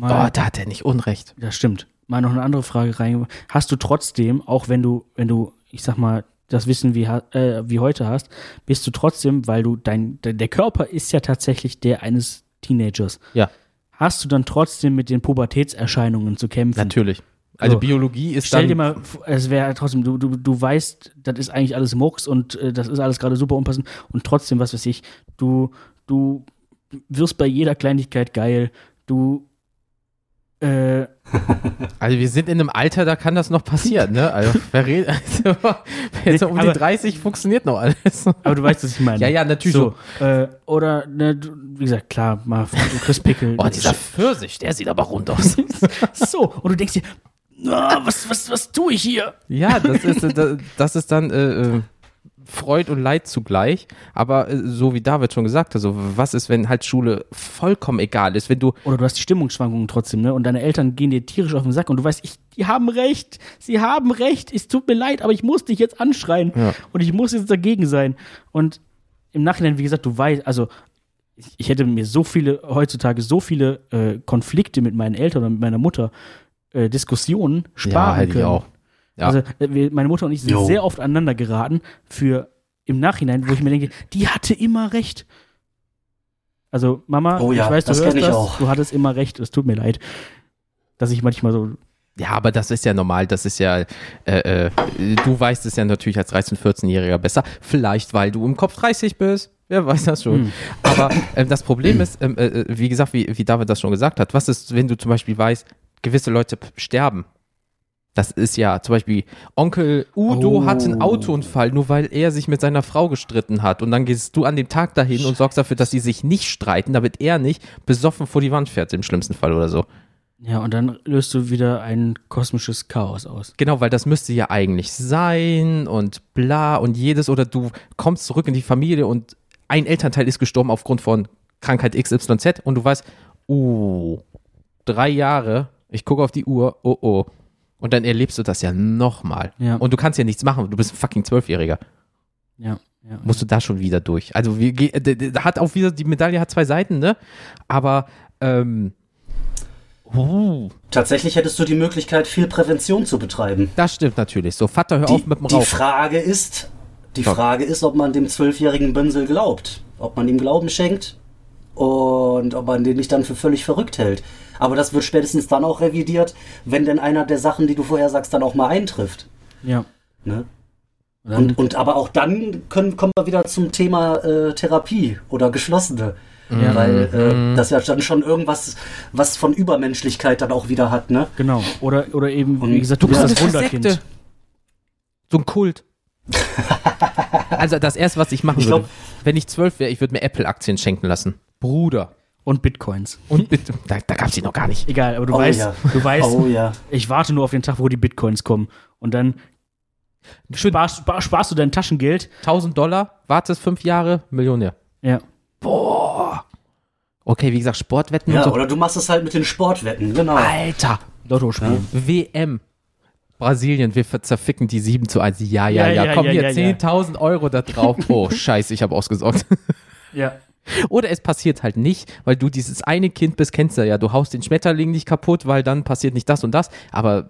oh, da hat er nicht Unrecht. das stimmt. Mal noch eine andere Frage rein. Hast du trotzdem, auch wenn du, wenn du, ich sag mal, das Wissen wie, äh, wie heute hast, bist du trotzdem, weil du dein, de- der Körper ist ja tatsächlich der eines Teenagers. Ja, Hast du dann trotzdem mit den Pubertätserscheinungen zu kämpfen? natürlich. Also So. Biologie ist Stell dir mal, es wäre trotzdem, du, du, du weißt, das ist eigentlich alles Murks und äh, das ist alles gerade super unpassend und trotzdem, was weiß ich, du, du wirst bei jeder Kleinigkeit geil, du, äh, Also wir sind in einem Alter, da kann das noch passieren, ne? Also, wer redet, [LAUGHS] also, jetzt um die aber- 30 funktioniert noch alles. aber du weißt, was ich meine. Ja, ja, natürlich So, äh, oder, ne, wie gesagt, klar, mal, du kriegst Pickel. Boah, dieser Pfirsich, der sieht aber rund aus. [LAUGHS] so, und du denkst dir, ah, was, was, was tue ich hier? ja, das ist, äh, da- das ist dann äh, äh, Freud und Leid zugleich. Aber äh, so wie David schon gesagt hat, so, was ist, wenn halt Schule vollkommen egal ist, wenn du Oder du hast die Stimmungsschwankungen trotzdem, ne? Und deine Eltern gehen dir tierisch auf den Sack und du weißt, ich, die haben recht, sie haben recht, es tut mir leid, aber ich muss dich jetzt anschreien Ja. und ich muss jetzt dagegen sein. Und im Nachhinein, wie gesagt, du weißt, also ich, hätte mir so viele, heutzutage so viele äh, Konflikte mit meinen Eltern oder mit meiner Mutter, äh, Diskussionen sparen hätte können. ich auch. Ja. Also äh, wir, meine Mutter und ich sind Jo. sehr oft aneinander geraten für im Nachhinein, wo ich mir denke, die hatte immer recht. Also Mama, Oh ja, ich weiß, du hörst das, auch. du hattest immer recht. Es tut mir leid, dass ich manchmal so Ja, aber das ist ja normal. Das ist ja, äh, äh, du weißt es ja natürlich als 13-, 14-Jähriger besser. Vielleicht, weil du im Kopf 30 bist. Wer weiß das schon. Hm. Aber ähm, das Problem ist, ähm, äh, wie gesagt, wie, wie David das schon gesagt hat, was ist, wenn du zum Beispiel weißt, gewisse Leute sterben? Das ist ja zum Beispiel Onkel Udo Oh. hat einen Autounfall, nur weil er sich mit seiner Frau gestritten hat. Und dann gehst du an dem Tag dahin und sorgst dafür, dass sie sich nicht streiten, damit er nicht besoffen vor die Wand fährt, im schlimmsten Fall oder so. Ja, und dann löst du wieder ein kosmisches Chaos aus. Genau, weil das müsste ja eigentlich sein und bla und jedes oder du kommst zurück in die Familie und ein Elternteil ist gestorben aufgrund von Krankheit XYZ und du weißt, uh, drei Jahre, ich gucke auf die Uhr, oh oh. Und dann erlebst du das ja nochmal. Ja. Und du kannst ja nichts machen, du bist ein fucking Zwölfjähriger. Ja, ja. Musst du da schon wieder durch. Also wir, hat auch wieder, die Medaille hat zwei Seiten, ne? Aber, ähm, uh, Tatsächlich hättest du die Möglichkeit, viel Prävention zu betreiben. das stimmt natürlich. So, Vater, hör Die, auf mit dem die Rauchen. Frage ist, die Stopp. Frage ist, ob man dem zwölfjährigen Bünsel glaubt. Ob man ihm Glauben schenkt und ob man den nicht dann für völlig verrückt hält. Aber das wird spätestens dann auch revidiert, wenn denn einer der Sachen, die du vorher sagst, dann auch mal eintrifft. ja. Ne? Und Und, aber auch dann können, kommen wir wieder zum Thema äh, Therapie oder Geschlossene. Ja. Weil äh, das ja dann schon irgendwas, was von Übermenschlichkeit dann auch wieder hat, ne? genau. Oder, oder eben, Und wie gesagt, du bist das Wunderkind. Sekte. So ein Kult. [LAUGHS] also das erste, was ich machen Ich würde, glaub- wenn ich zwölf wäre, ich würde mir Apple-Aktien schenken lassen. Bruder. Und Bitcoins. Und bitte, da, da gab es die noch gar nicht. Egal, aber du Oh weißt, ja. du weißt, Oh ja. ich warte nur auf den Tag, wo die Bitcoins kommen. Und dann sparst, spar- sparst du dein Taschengeld. 1000 Dollar, wartest fünf Jahre, Millionär. Ja. Boah. Okay, wie gesagt, Sportwetten Ja, und so. oder du machst es halt mit den Sportwetten, genau. Alter, Lotto spielen. WM. Brasilien, wir zerficken die 7 zu 1. Ja, ja, Ja, ja, ja, komm ja, hier, ja, ja. 10.000 Euro da drauf. Oh, [LAUGHS] scheiße, ich habe ausgesorgt. Ja. [LAUGHS] Oder es passiert halt nicht, weil du dieses eine Kind bist, kennst du ja. Du haust den Schmetterling nicht kaputt, weil dann passiert nicht das und das. Aber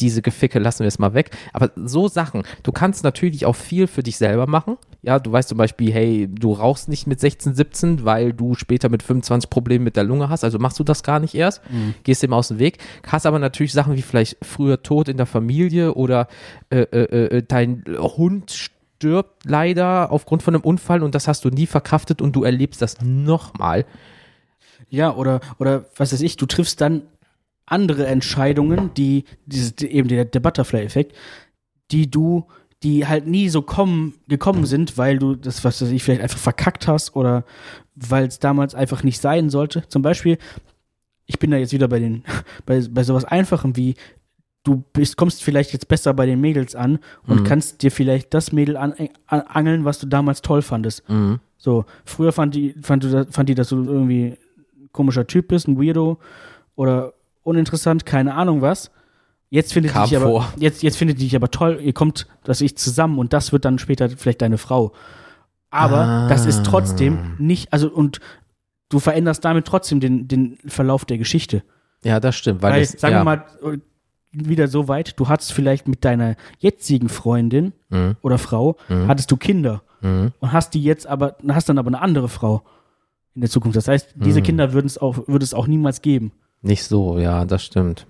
diese Geficke lassen wir es mal weg. Aber so Sachen, du kannst natürlich auch viel für dich selber machen. Ja, du weißt zum Beispiel, hey, du rauchst nicht mit 16, 17, weil du später mit 25 Probleme mit der Lunge hast. Also machst du das gar nicht erst. Gehst dem aus dem Weg. Hast aber natürlich Sachen wie vielleicht früher Tod in der Familie oder äh, äh, äh, dein Hund stirbt leider aufgrund von einem Unfall und das hast du nie verkraftet und du erlebst das nochmal. Ja, oder, oder was weiß ich, du triffst dann andere Entscheidungen, die, dieses, die, eben der, der Butterfly-Effekt, die du, die halt nie so kommen, gekommen sind, weil du das, was weiß ich, vielleicht einfach verkackt hast oder weil es damals einfach nicht sein sollte. Zum Beispiel, ich bin da jetzt wieder bei den, [LAUGHS] bei, bei sowas Einfachem wie, du bist, kommst vielleicht jetzt besser bei den Mädels an und Mhm. kannst dir vielleicht das Mädel an, an, angeln, was du damals toll fandest. So, früher fand die, fand, du, fand die, dass du irgendwie ein komischer Typ bist, ein Weirdo oder uninteressant, keine Ahnung was. Jetzt findet Kam die dich aber, jetzt, jetzt findet die dich aber toll, ihr kommt, dass ich zusammen und das wird dann später vielleicht deine Frau. Aber Ah. das ist trotzdem nicht, also und du veränderst damit trotzdem den, den Verlauf der Geschichte. Ja, das stimmt. Weil, Weil, das, sagen ja. wir mal, äh, wieder so weit, du hattest vielleicht mit deiner jetzigen Freundin Mhm. oder Frau, Mhm. hattest du Kinder Mhm. und hast die jetzt aber, hast dann aber eine andere Frau in der Zukunft. Das heißt, diese Mhm. Kinder würden es auch, würde es auch niemals geben. Nicht so, ja, das stimmt.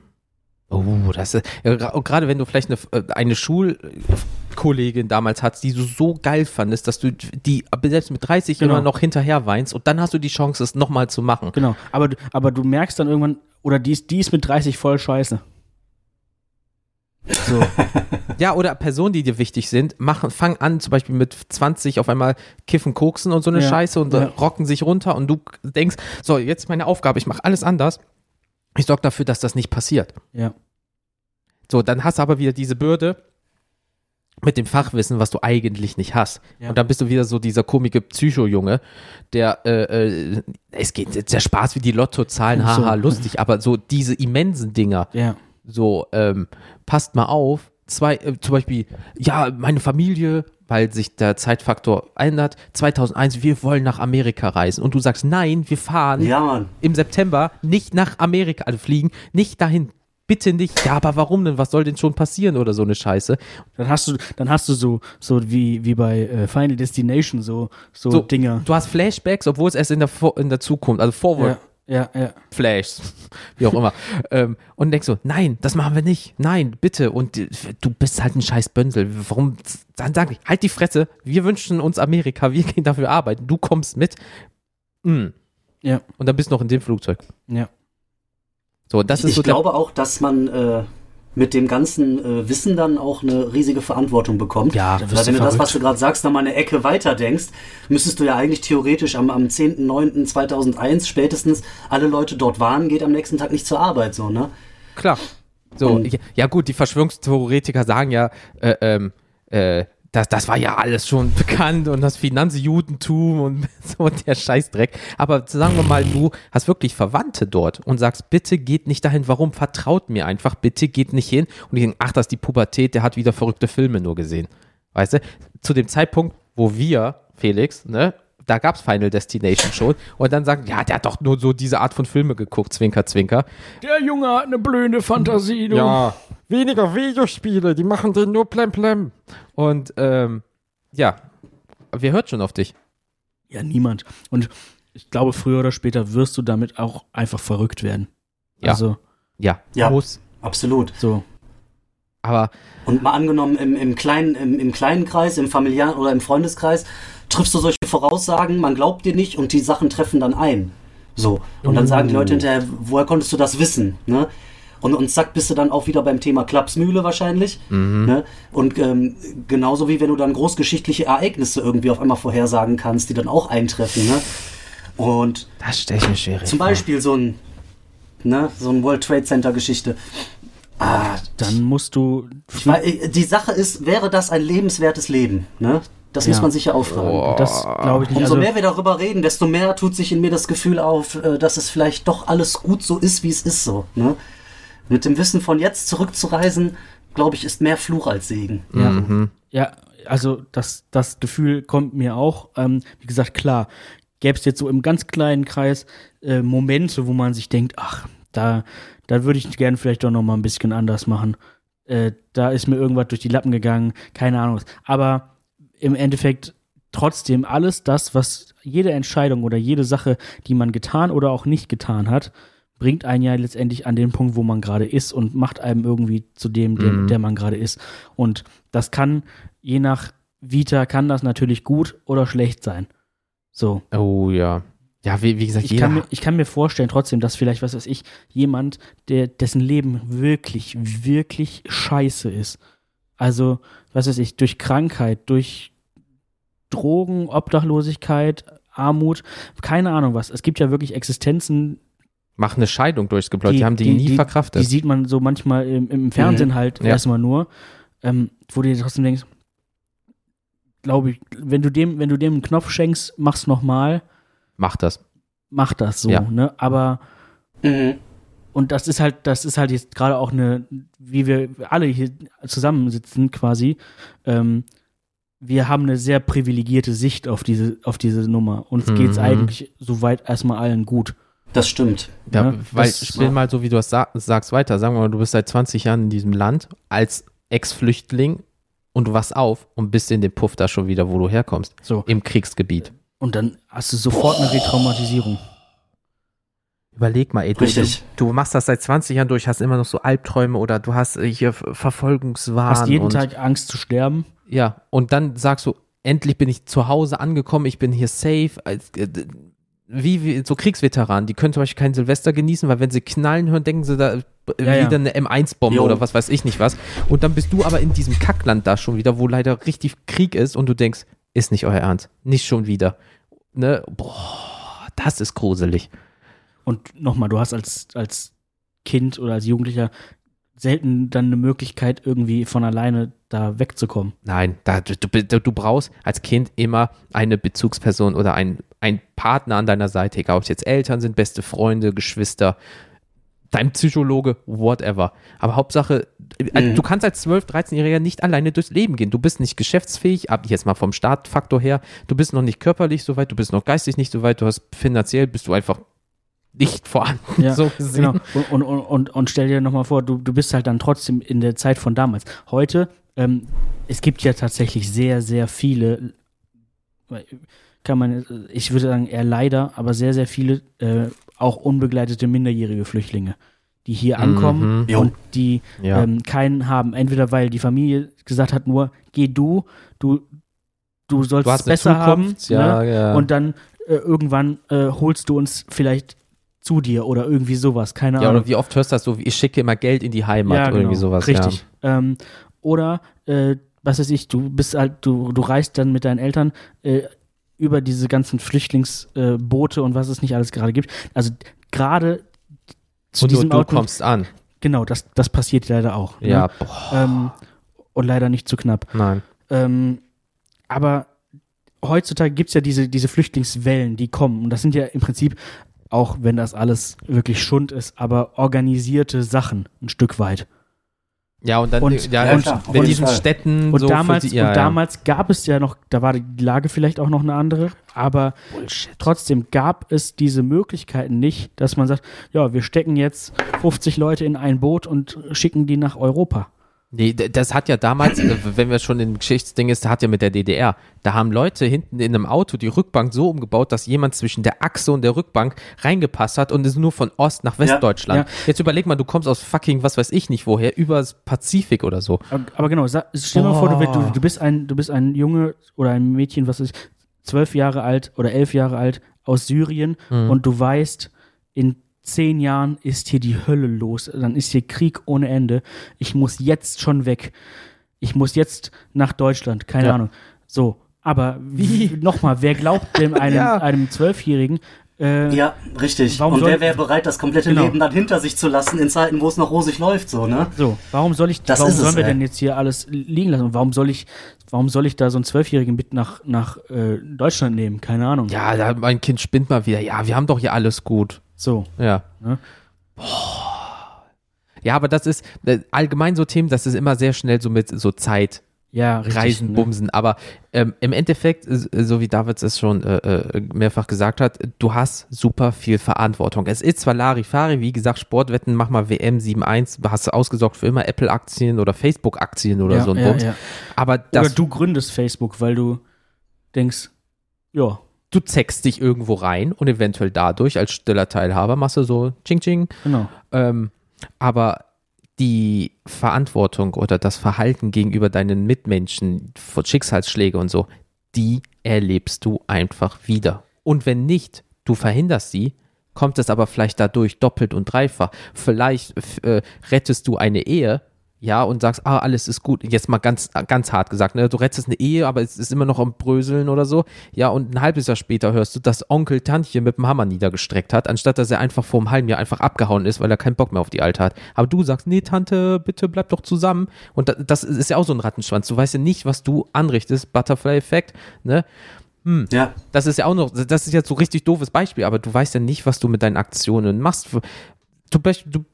Oh, das ist, ja, und gerade wenn du vielleicht eine, äh, eine Schulkollegin damals hattest, die du so geil fandest, dass du die selbst mit 30 Genau. immer noch hinterher weinst und dann hast du die Chance, es nochmal zu machen. Genau. Aber, du- aber du merkst dann irgendwann, oder die ist, die ist mit 30 voll scheiße. So. [LAUGHS] Ja, oder Personen, die dir wichtig sind, machen, fang an, zum Beispiel mit 20 auf einmal kiffen, koksen und so eine Ja, Scheiße und äh, ja. rocken sich runter und du denkst, so, jetzt ist meine Aufgabe, ich mache alles anders. Ich sorge dafür, dass das nicht passiert. ja. So, dann hast du aber wieder diese Bürde mit dem Fachwissen, was du eigentlich nicht hast. Ja. Und dann bist du wieder so dieser komische Psycho-Junge, der, äh, äh, es geht, der Spaß wie die Lottozahlen, Ach so. haha, lustig, aber so diese immensen Dinger, Ja. so, ähm, passt mal auf, zwei, äh, zum Beispiel, ja, meine Familie, weil sich der Zeitfaktor ändert, 2001, wir wollen nach Amerika reisen. Und du sagst, nein, wir fahren Ja, Mann. im September nicht nach Amerika, also fliegen, nicht dahin. bitte nicht. Ja, aber warum denn? Was soll denn schon passieren oder so eine Scheiße? Dann hast du, dann hast du so, so wie, wie bei äh, Final Destination, so, so, So, Dinger. Du hast Flashbacks, obwohl es erst in der, Vor- in der Zukunft, also Forward Ja, ja, ja. Flashs, wie auch immer. [LAUGHS] ähm, und denkst so, nein, das machen wir nicht. Nein, bitte. Und du bist halt ein scheiß Bönsel. Warum? Dann sag ich, halt die Fresse. Wir wünschen uns Amerika. Wir gehen dafür arbeiten. Du kommst mit. Mm. Ja. Und dann bist du noch in dem Flugzeug. Ja. So, das ist ich so glaube auch, dass man äh, mit dem ganzen äh, Wissen dann auch eine riesige Verantwortung bekommt. Ja, da Weil wenn du das, was du gerade sagst, noch mal eine Ecke weiter denkst, müsstest du ja eigentlich theoretisch am, am 10.09.2001 spätestens alle Leute dort waren, geht am nächsten Tag nicht zur Arbeit, so, ne? Klar. So, Und- ja, ja gut, die Verschwörungstheoretiker sagen ja, äh, ähm, äh, das, das war ja alles schon [LAUGHS] bekannt und das Finanzjudentum und [LAUGHS] so der Scheißdreck. Aber sagen wir mal, du hast wirklich Verwandte dort und sagst, bitte geht nicht dahin. Warum? Vertraut mir einfach, bitte geht nicht hin. Und die denken, ach, das ist die Pubertät, der hat wieder verrückte Filme nur gesehen. Weißt du? Zu dem Zeitpunkt, wo wir, Felix, ne, da gab's Final Destination schon und dann sagen, ja, der hat doch nur so diese Art von Filme geguckt, Zwinker, Zwinker. Der Junge hat eine blöde Fantasie, du. Ja, weniger Videospiele, die machen den nur plem plem. Und ähm, ja, wer hört schon auf dich? Ja, niemand. Und ich glaube, früher oder später wirst du damit auch einfach verrückt werden. Ja. Also, Ja, Ja. muss. Absolut. so. Aber Und mal angenommen, im, im, kleinen, im, im kleinen Kreis, im familiären oder im Freundeskreis, triffst du solche Voraussagen, man glaubt dir nicht und die Sachen treffen dann ein. So. Und dann sagen die Leute hinterher, woher konntest du das wissen? Ne? Und, und zack, bist du dann auch wieder beim Thema Klapsmühle wahrscheinlich. Ne? Und ähm, genauso wie wenn du dann großgeschichtliche Ereignisse irgendwie auf einmal vorhersagen kannst, die dann auch eintreffen. Ne? Und das stelle ich mir schwierig zum Beispiel so ein, ne, so ein World Trade Center Geschichte. Ah, Dann musst du. ich äh, die Sache ist, wäre das ein lebenswertes Leben? Ne? Das muss Ja. man sich ja auch fragen. Das glaube ich nicht. Umso Also, mehr wir darüber reden, desto mehr tut sich in mir das Gefühl auf, äh, dass es vielleicht doch alles gut so ist, wie es ist so. Ne? Mit dem Wissen von jetzt zurückzureisen, glaube ich, ist mehr Fluch als Segen. ja, Mhm. ja, also das, das Gefühl kommt mir auch. Ähm, wie gesagt, klar, gäbe es jetzt so im ganz kleinen Kreis äh, Momente, wo man sich denkt, ach, da, da würde ich gerne vielleicht doch noch mal ein bisschen anders machen. Äh, da ist mir irgendwas durch die Lappen gegangen, keine Ahnung. Aber im Endeffekt trotzdem alles das, was jede Entscheidung oder jede Sache, die man getan oder auch nicht getan hat, bringt einen ja letztendlich an den Punkt, wo man gerade ist und macht einem irgendwie zu dem, der, Mhm. der man gerade ist. Und das kann, je nach Vita, kann das natürlich gut oder schlecht sein. So. Oh ja. Ja, wie, wie gesagt, Ich jeder. kann, mir, ich kann mir vorstellen trotzdem, dass vielleicht, was weiß ich, jemand, der, dessen Leben wirklich, wirklich scheiße ist. Also, was weiß ich, durch Krankheit, durch Drogen, Obdachlosigkeit, Armut, keine Ahnung was. Es gibt ja wirklich Existenzen, Mach eine Scheidung durchgebläut. Die, haben die, nie verkraftet. Die sieht man so manchmal im, im Fernsehen halt Ja. erstmal nur, ähm, wo du dir trotzdem denkst, glaube ich, wenn du dem, wenn du dem einen Knopf schenkst, mach's nochmal, Mach das. mach das so, Ja. ne? Aber Mhm. und das ist halt, das ist halt jetzt gerade auch eine, wie wir alle hier zusammensitzen quasi, ähm, wir haben eine sehr privilegierte Sicht auf diese, auf diese Nummer. Uns Mhm. geht's eigentlich soweit erstmal allen gut. Das stimmt. Ja, Ja, weil das- spiel mal so, wie du es sa sagst, weiter. Sagen wir mal, du bist seit 20 Jahren in diesem Land als Ex-Flüchtling und du wachst auf und bist in dem Puff da schon wieder, wo du herkommst. So. Im Kriegsgebiet. Und dann hast du sofort eine Retraumatisierung. Überleg mal, ey, du, du, Richtig. du machst das seit 20 Jahren durch, hast immer noch so Albträume oder du hast äh, hier Ver- Verfolgungswahn. Hast jeden und, Tag Angst zu sterben. Ja, und dann sagst du, endlich bin ich zu Hause angekommen, ich bin hier safe. Äh, wie, wie so Kriegsveteranen, die können zum Beispiel kein Silvester genießen, weil wenn sie knallen hören, denken sie da äh, Ja, ja. wieder eine M1-Bombe Jo. oder was weiß ich nicht was. Und dann bist du aber in diesem Kackland da schon wieder, wo leider richtig Krieg ist und du denkst, ist nicht euer Ernst, nicht schon wieder. Ne? Boah, das ist gruselig. Und nochmal, du hast als, als Kind oder als Jugendlicher selten dann eine Möglichkeit, irgendwie von alleine da wegzukommen. Nein, da, du, du, du brauchst als Kind immer eine Bezugsperson oder ein, ein Partner an deiner Seite, egal ob es jetzt Eltern sind, beste Freunde, Geschwister, dein Psychologe, whatever. Aber Hauptsache, äh, Mhm. du kannst als 12-, 13-Jähriger nicht alleine durchs Leben gehen. Du bist nicht geschäftsfähig, ab jetzt mal vom Startfaktor her, du bist noch nicht körperlich so weit, du bist noch geistig nicht so weit, du hast finanziell, bist du einfach nicht vorhanden. Ja, so gesehen. genau. Und, und, und, und stell dir nochmal vor, du, du bist halt dann trotzdem in der Zeit von damals. Heute, ähm, es gibt ja tatsächlich sehr, sehr viele, kann man, ich würde sagen eher leider, aber sehr, sehr viele äh, auch unbegleitete minderjährige Flüchtlinge, die hier ankommen Mhm. Und die Ja. ähm, keinen haben. Entweder weil die Familie gesagt hat, nur geh du, du, du sollst Du es hast eine besser haben. Zukunft, ja, ne? ja. Und dann äh, irgendwann äh, holst du uns vielleicht zu dir oder irgendwie sowas, keine ja, Ahnung. oder wie oft hörst du das so, ich schicke immer Geld in die Heimat oder irgendwie sowas. genau. Richtig. Ähm, oder, äh, was weiß ich, du bist halt, du, du reist dann mit deinen Eltern äh, über diese ganzen Flüchtlingsboote äh, und was es nicht alles gerade gibt. Also gerade Ja. zu Und du, diesem du Outlook- kommst an. genau, das, das passiert leider auch. Ja, Ne? Ähm, und leider nicht zu knapp. nein. Ähm, aber heutzutage gibt es ja diese, diese Flüchtlingswellen, die kommen. Und das sind ja im Prinzip, auch wenn das alles wirklich Schund ist, aber organisierte Sachen ein Stück weit. Ja, und dann Und- ja, ja, und auf in diesen. Städten Und so damals, die, ja, und damals gab es ja noch, da war die Lage vielleicht auch noch eine andere, aber trotzdem gab es diese Möglichkeiten nicht, dass man sagt, ja, wir stecken jetzt 50 Leute in ein Boot und schicken die nach Europa. Nee, das hat ja damals, äh, wenn wir schon im Geschichtsding ist, hat ja mit der DDR, da haben Leute hinten in einem Auto die Rückbank so umgebaut, dass jemand zwischen der Achse und der Rückbank reingepasst hat und ist nur von Ost nach Westdeutschland. ja. Jetzt überleg mal, du kommst aus fucking, was weiß ich nicht woher, übers Pazifik oder so. Aber, aber genau, stell dir mal vor, du, du, du, bist ein, du bist ein Junge oder ein Mädchen, was ist, zwölf Jahre alt oder elf Jahre alt aus Syrien Mhm. und du weißt, in zehn Jahren ist hier die Hölle los, dann ist hier Krieg ohne Ende. Ich muss jetzt schon weg. Ich muss jetzt nach Deutschland, keine Ja. Ahnung. So, aber wie? nochmal, wer glaubt denn einem, [LAUGHS] Ja. einem Zwölfjährigen, äh, Ja, richtig. Warum und soll- wer wäre bereit, das komplette Genau. Leben dann hinter sich zu lassen in Zeiten, wo es noch rosig läuft, so, ne? So, warum soll ich, Das warum ist es, sollen wir ey. denn jetzt hier alles liegen lassen? Und warum soll ich, warum soll ich da so einen Zwölfjährigen mit nach, nach äh, Deutschland nehmen? Keine Ahnung. Ja, da, mein Kind spinnt mal wieder. Ja, wir haben doch hier alles gut. So. Ja. Ne? Boah. Ja, aber das ist äh, allgemein so Themen, das ist immer sehr schnell so mit so Zeit, Ja, richtig. Reisen, ne? Bumsen. Aber ähm, im Endeffekt, so wie David es schon äh, äh, mehrfach gesagt hat, du hast super viel Verantwortung. Es ist zwar Larifari, wie gesagt, Sportwetten, mach mal WM 7.1, hast du ausgesorgt für immer Apple-Aktien oder Facebook-Aktien oder Ja, so ein ja, Bums. ja. Aber Oder das, du gründest Facebook, weil du denkst, ja, du zeckst dich irgendwo rein und eventuell dadurch als stiller Teilhaber machst du so Ching Ching. genau. Ähm, aber die Verantwortung oder das Verhalten gegenüber deinen Mitmenschen, von Schicksalsschläge und so, die erlebst du einfach wieder. Und wenn nicht, du verhinderst sie, kommt es aber vielleicht dadurch doppelt und dreifach. Vielleicht äh, rettest du eine Ehe, ja, und sagst, ah, alles ist gut. Jetzt mal ganz, ganz hart gesagt, ne? Du rettest eine Ehe, aber es ist immer noch am Bröseln oder so. Ja, und ein halbes Jahr später hörst du, dass Onkel Tantchen mit dem Hammer niedergestreckt hat, anstatt dass er einfach vor einem halben Jahr einfach abgehauen ist, weil er keinen Bock mehr auf die Alte hat. Aber du sagst, nee, Tante, bitte bleib doch zusammen. Und da, das ist ja auch so ein Rattenschwanz. Du weißt ja nicht, was du anrichtest. Butterfly-Effekt, ne? Ja. Das ist ja auch noch, das ist jetzt so ein richtig doofes Beispiel, aber du weißt ja nicht, was du mit deinen Aktionen machst. Du, bist- du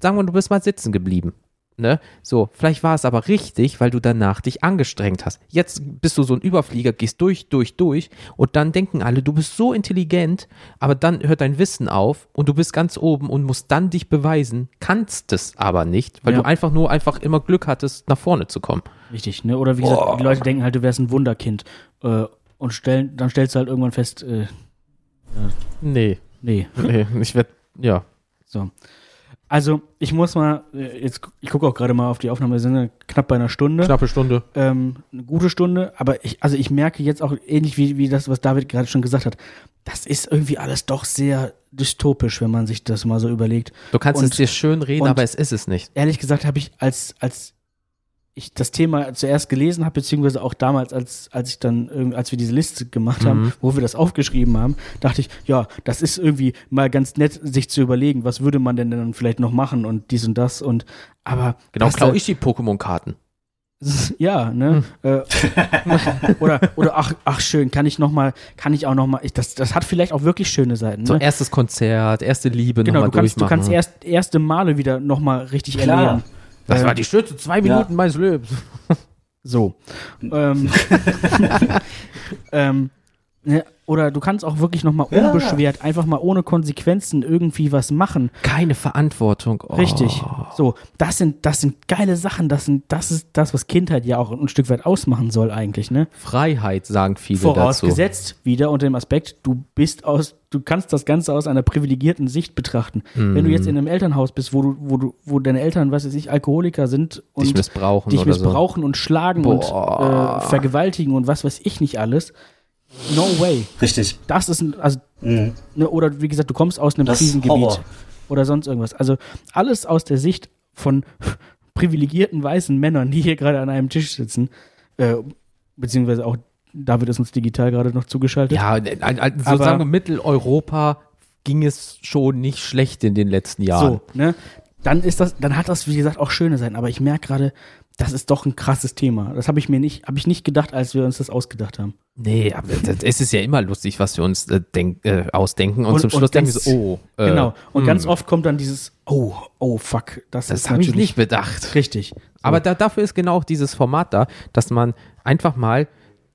sagen wir, du bist mal sitzen geblieben. Ne? So, vielleicht war es aber richtig, weil du danach dich angestrengt hast. Jetzt bist du so ein Überflieger, gehst durch, durch, durch und dann denken alle, du bist so intelligent, aber dann hört dein Wissen auf und du bist ganz oben und musst dann dich beweisen, kannst es aber nicht, weil Ja. du einfach nur einfach immer Glück hattest, nach vorne zu kommen. Richtig, ne? Oder wie gesagt, die Leute denken halt, du wärst ein Wunderkind. Äh, und stellen, dann stellst du halt irgendwann fest, äh, Nee, nee. nee ich werde, ja. So. Also, ich muss mal, äh, jetzt, ich gucke auch gerade mal auf die Aufnahme, wir sind ja knapp bei einer Stunde. Knappe Stunde. ähm, eine gute Stunde, aber ich, also ich merke jetzt auch ähnlich wie, wie das, was David gerade schon gesagt hat, das ist irgendwie alles doch sehr dystopisch, wenn man sich das mal so überlegt. Du kannst Und- es dir schön reden, aber es ist es nicht. Ehrlich gesagt habe ich, als, als ich das Thema zuerst gelesen habe, beziehungsweise auch damals, als, als ich dann, als wir diese Liste gemacht haben, Mhm. wo wir das aufgeschrieben haben, dachte ich, ja, das ist irgendwie mal ganz nett, sich zu überlegen, was würde man denn dann vielleicht noch machen und dies und das und, aber. Genau, was klau da- ich die Pokémon-Karten. [LAUGHS] Ja, ne? Äh, [LAUGHS] oder, oder ach, ach schön, kann ich noch mal, kann ich auch noch mal, ich, das, das hat vielleicht auch wirklich schöne Seiten. So Ne? erstes Konzert, erste Liebe genau, nochmal du kannst, du durchmachen. kannst erst erste Male wieder noch mal richtig Klar. erleben. Das Äh, war die schönsten zwei Minuten meines Lebens. So. ähm, [LAUGHS] ähm, Ne, oder du kannst auch wirklich nochmal Ja. unbeschwert, einfach mal ohne Konsequenzen irgendwie was machen. Keine Verantwortung. Oh. Richtig. So, das sind, das sind geile Sachen. Das, sind, das ist das, was Kindheit ja auch ein Stück weit ausmachen soll, eigentlich, ne? Freiheit, sagen viele dazu. Vorausgesetzt, wieder unter dem Aspekt, du bist aus, du kannst das Ganze aus einer privilegierten Sicht betrachten. Wenn du jetzt in einem Elternhaus bist, wo du, wo du, wo deine Eltern, was weiß ich, Alkoholiker sind und Dich missbrauchen dich oder missbrauchen und schlagen und Boah. äh, vergewaltigen und was weiß ich nicht alles. No way. Richtig. Das ist ein, also, Mhm. ne, oder wie gesagt, du kommst aus einem Das Krisengebiet oder sonst irgendwas. Also alles aus der Sicht von [LAUGHS] privilegierten weißen Männern, die hier gerade an einem Tisch sitzen, äh, beziehungsweise auch David ist uns digital gerade noch zugeschaltet. Ja, ein- ein- Aber- sozusagen Mitteleuropa ging es schon nicht schlecht in den letzten Jahren. So, ne? Dann ist das, dann hat das, wie gesagt, auch schöne Seiten. Aber ich merke gerade, das ist doch ein krasses Thema. Das habe ich mir nicht, habe ich nicht gedacht, als wir uns das ausgedacht haben. Nee, aber es ist ja immer lustig, was wir uns äh, denk, äh, ausdenken und, Und- zum und Schluss denken wir so, oh. äh, genau. Und hm, ganz oft kommt dann dieses, oh, oh, fuck. Das, Das ist habe ich natürlich nicht bedacht. richtig. So. Aber da, dafür ist genau auch dieses Format da, dass man einfach mal,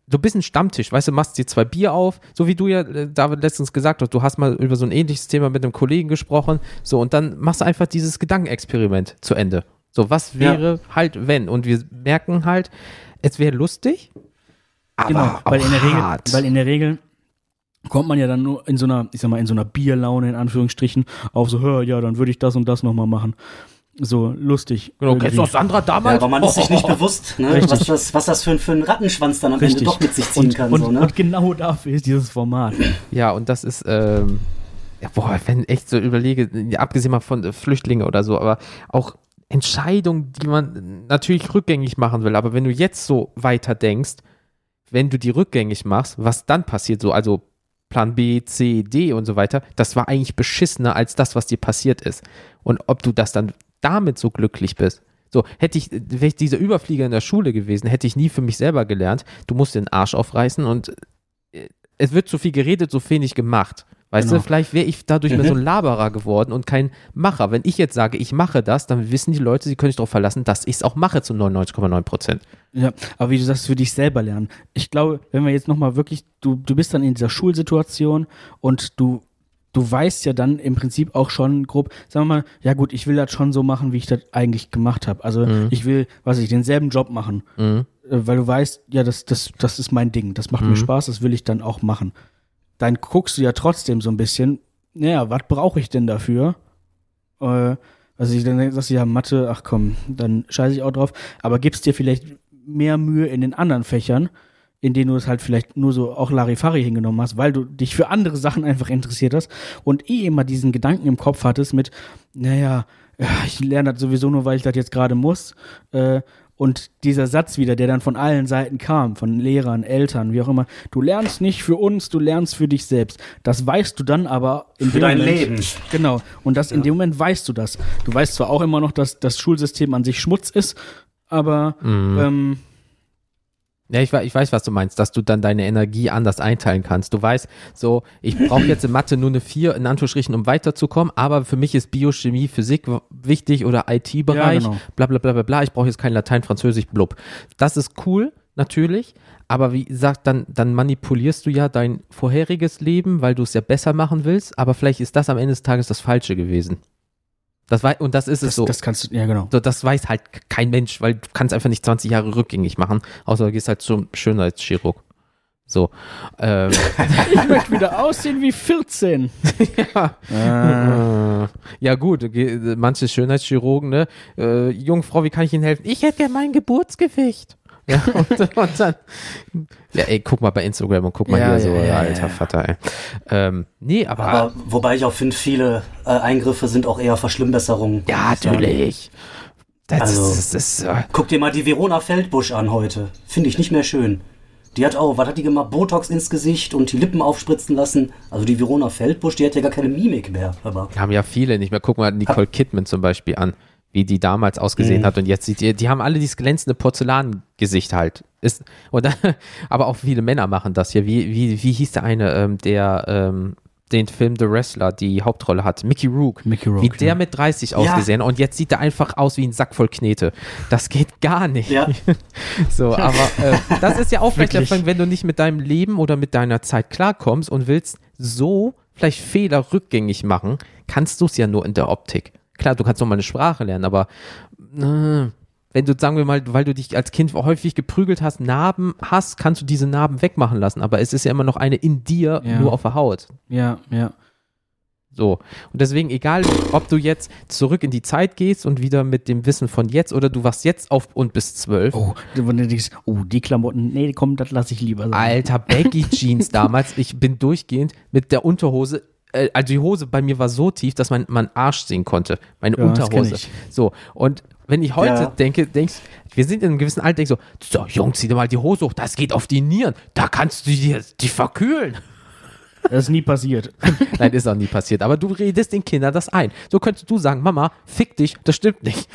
du bist ein Stammtisch, weißt du, machst dir zwei Bier auf, so wie du ja, äh, David, letztens gesagt hast, du hast mal über so ein ähnliches Thema mit einem Kollegen gesprochen, so, und dann machst du einfach dieses Gedankenexperiment zu Ende. So, was wäre halt, wenn? Und wir merken halt, es wäre lustig, aber Genau, weil auch in der Regel, hart. weil in der Regel kommt man ja dann nur in so einer, ich sag mal, in so einer Bierlaune in Anführungsstrichen auf so, hör, ja, dann würde ich das und das nochmal machen. So lustig. genau, irgendwie. kennst du auch Sandra Ja, damals? aber man ist sich nicht bewusst, ne, Richtig. was das, was das für, ein- für ein Rattenschwanz dann am Ende doch mit sich ziehen und, kann. Und, so, ne? und genau dafür ist dieses Format. Ja, und das ist, ähm, ja, boah, wenn ich echt so überlege, ja, abgesehen mal von äh, Flüchtlingen oder so, aber auch Entscheidungen, die man natürlich rückgängig machen will, aber wenn du jetzt so weiter denkst, wenn du die rückgängig machst, was dann passiert, so, also Plan B, C, D und so weiter, das war eigentlich beschissener als das, was dir passiert ist. Und ob du das dann damit so glücklich bist. So, hätte ich, wäre ich dieser Überflieger in der Schule gewesen, hätte ich nie für mich selber gelernt, du musst den Arsch aufreißen und äh, es wird zu viel geredet, so wenig gemacht. Weißt Genau. du, vielleicht wäre ich dadurch mehr so ein Laberer geworden und kein Macher. Wenn ich jetzt sage, ich mache das, dann wissen die Leute, sie können sich darauf verlassen, dass ich es auch mache zu 99,9 Prozent. Ja, aber wie du sagst, für dich selber lernen. Ich glaube, wenn wir jetzt nochmal wirklich, du, du bist dann in dieser Schulsituation und du, du weißt ja dann im Prinzip auch schon grob, sagen wir mal, ja gut, ich will das schon so machen, wie ich das eigentlich gemacht habe. Also ich will, was weiß ich, denselben Job machen. Mhm. Äh, weil du weißt, ja, das, das, das ist mein Ding, das macht mir Spaß, das will ich dann auch machen. Dann guckst du ja trotzdem so ein bisschen, naja, was brauche ich denn dafür? Äh, also ich dann sagst du ja, Mathe, ach komm, dann scheiße ich auch drauf, aber gibst dir vielleicht mehr Mühe in den anderen Fächern, in denen du es halt vielleicht nur so auch Larifari hingenommen hast, weil du dich für andere Sachen einfach interessiert hast und eh immer diesen Gedanken im Kopf hattest mit, naja, ja, ich lerne das sowieso nur, weil ich das jetzt gerade muss. Äh, und dieser Satz wieder, der dann von allen Seiten kam, von Lehrern, Eltern, wie auch immer, du lernst nicht für uns, du lernst für dich selbst. Das weißt du dann aber in Für dein Moment, Leben. Genau. Und das in dem Moment weißt du das. Du weißt zwar auch immer noch, dass das Schulsystem an sich Schmutz ist, aber Mhm. ähm, Ja, ich, ich weiß, was du meinst, dass du dann deine Energie anders einteilen kannst. Du weißt, so, ich brauche jetzt in Mathe nur eine 4 in Anführungsstrichen, um weiterzukommen, aber für mich ist Biochemie, Physik wichtig oder IT-Bereich, Ja, genau. bla bla bla bla bla. Ich brauche jetzt kein Latein, Französisch, blub. Das ist cool, natürlich, aber wie gesagt, dann, dann manipulierst du ja dein vorheriges Leben, weil du es ja besser machen willst, aber vielleicht ist das am Ende des Tages das Falsche gewesen. Das war, und das ist es das, so. das kannst du, ja genau. So, das weiß halt kein Mensch, weil du kannst einfach nicht 20 Jahre rückgängig machen, außer du gehst halt zum Schönheitschirurg. So. Ähm, [LAUGHS] Ich möchte wieder aussehen wie 14. äh, [LAUGHS] ja gut, manche Schönheitschirurgen, ne? Äh, Jungfrau, wie kann ich Ihnen helfen? Ich hätte gerne mein Geburtsgewicht. Ja, [LAUGHS] und, und dann, ja, ey, guck mal bei Instagram und guck mal Ja, hier so, ja, alter ja. Vater, ey. Ähm, nee, aber, Aber wobei ich auch finde, viele äh, Eingriffe sind auch eher Verschlimmbesserungen. ja, natürlich. Das, Also- das ist, äh, Guck dir mal die Verona Feldbusch an heute. Finde ich nicht mehr schön. Die hat auch, was hat die gemacht? Botox ins Gesicht und die Lippen aufspritzen lassen. Also die Verona Feldbusch, die hat ja gar keine Mimik mehr. Aber haben ja viele nicht mehr. Guck mal Nicole Kidman zum Beispiel an, wie die damals ausgesehen Mhm. hat und jetzt sieht ihr, die haben alle dieses glänzende Porzellangesicht halt. Ist, oder, [LAUGHS] aber auch viele Männer machen das hier. Wie, wie, wie hieß der eine, ähm, der, ähm, den Film The Wrestler die Hauptrolle hat, Mickey Rook. Mickey Rourke, Wie der ja. mit 30 ausgesehen und jetzt sieht er einfach aus wie ein Sack voll Knete. Das geht gar nicht. Ja. [LAUGHS] So, aber äh, das ist ja auch vielleicht der Wirklich. Fall, wenn du nicht mit deinem Leben oder mit deiner Zeit klarkommst und willst so vielleicht Fehler rückgängig machen, kannst du es ja nur in der Optik. Klar, du kannst noch mal eine Sprache lernen, aber äh, wenn du, sagen wir mal, weil du dich als Kind häufig geprügelt hast, Narben hast, kannst du diese Narben wegmachen lassen, aber es ist ja immer noch eine in dir, Ja. nur auf der Haut. Ja, ja. So. Und deswegen, egal, ob du jetzt zurück in die Zeit gehst und wieder mit dem Wissen von jetzt oder du wachst jetzt auf und bist zwölf. Oh, oh, die Klamotten, nee, komm, das lasse ich lieber sein. Alter, Baggy [LAUGHS] Jeans damals. Ich bin durchgehend mit der Unterhose. Äh, Also die Hose bei mir war so tief, dass man mein Arsch sehen konnte. Meine Ja, Unterhose. ich. So. Und wenn ich heute Ja. denke, denkst, wir sind in einem gewissen Alter, denk so, so, Jungs, zieh dir mal die Hose hoch, das geht auf die Nieren. Da kannst du die, die verkühlen. Das ist nie passiert. [LAUGHS] Nein, ist auch nie passiert. Aber du redest den Kindern das ein. So könntest du sagen, Mama, fick dich, das stimmt nicht.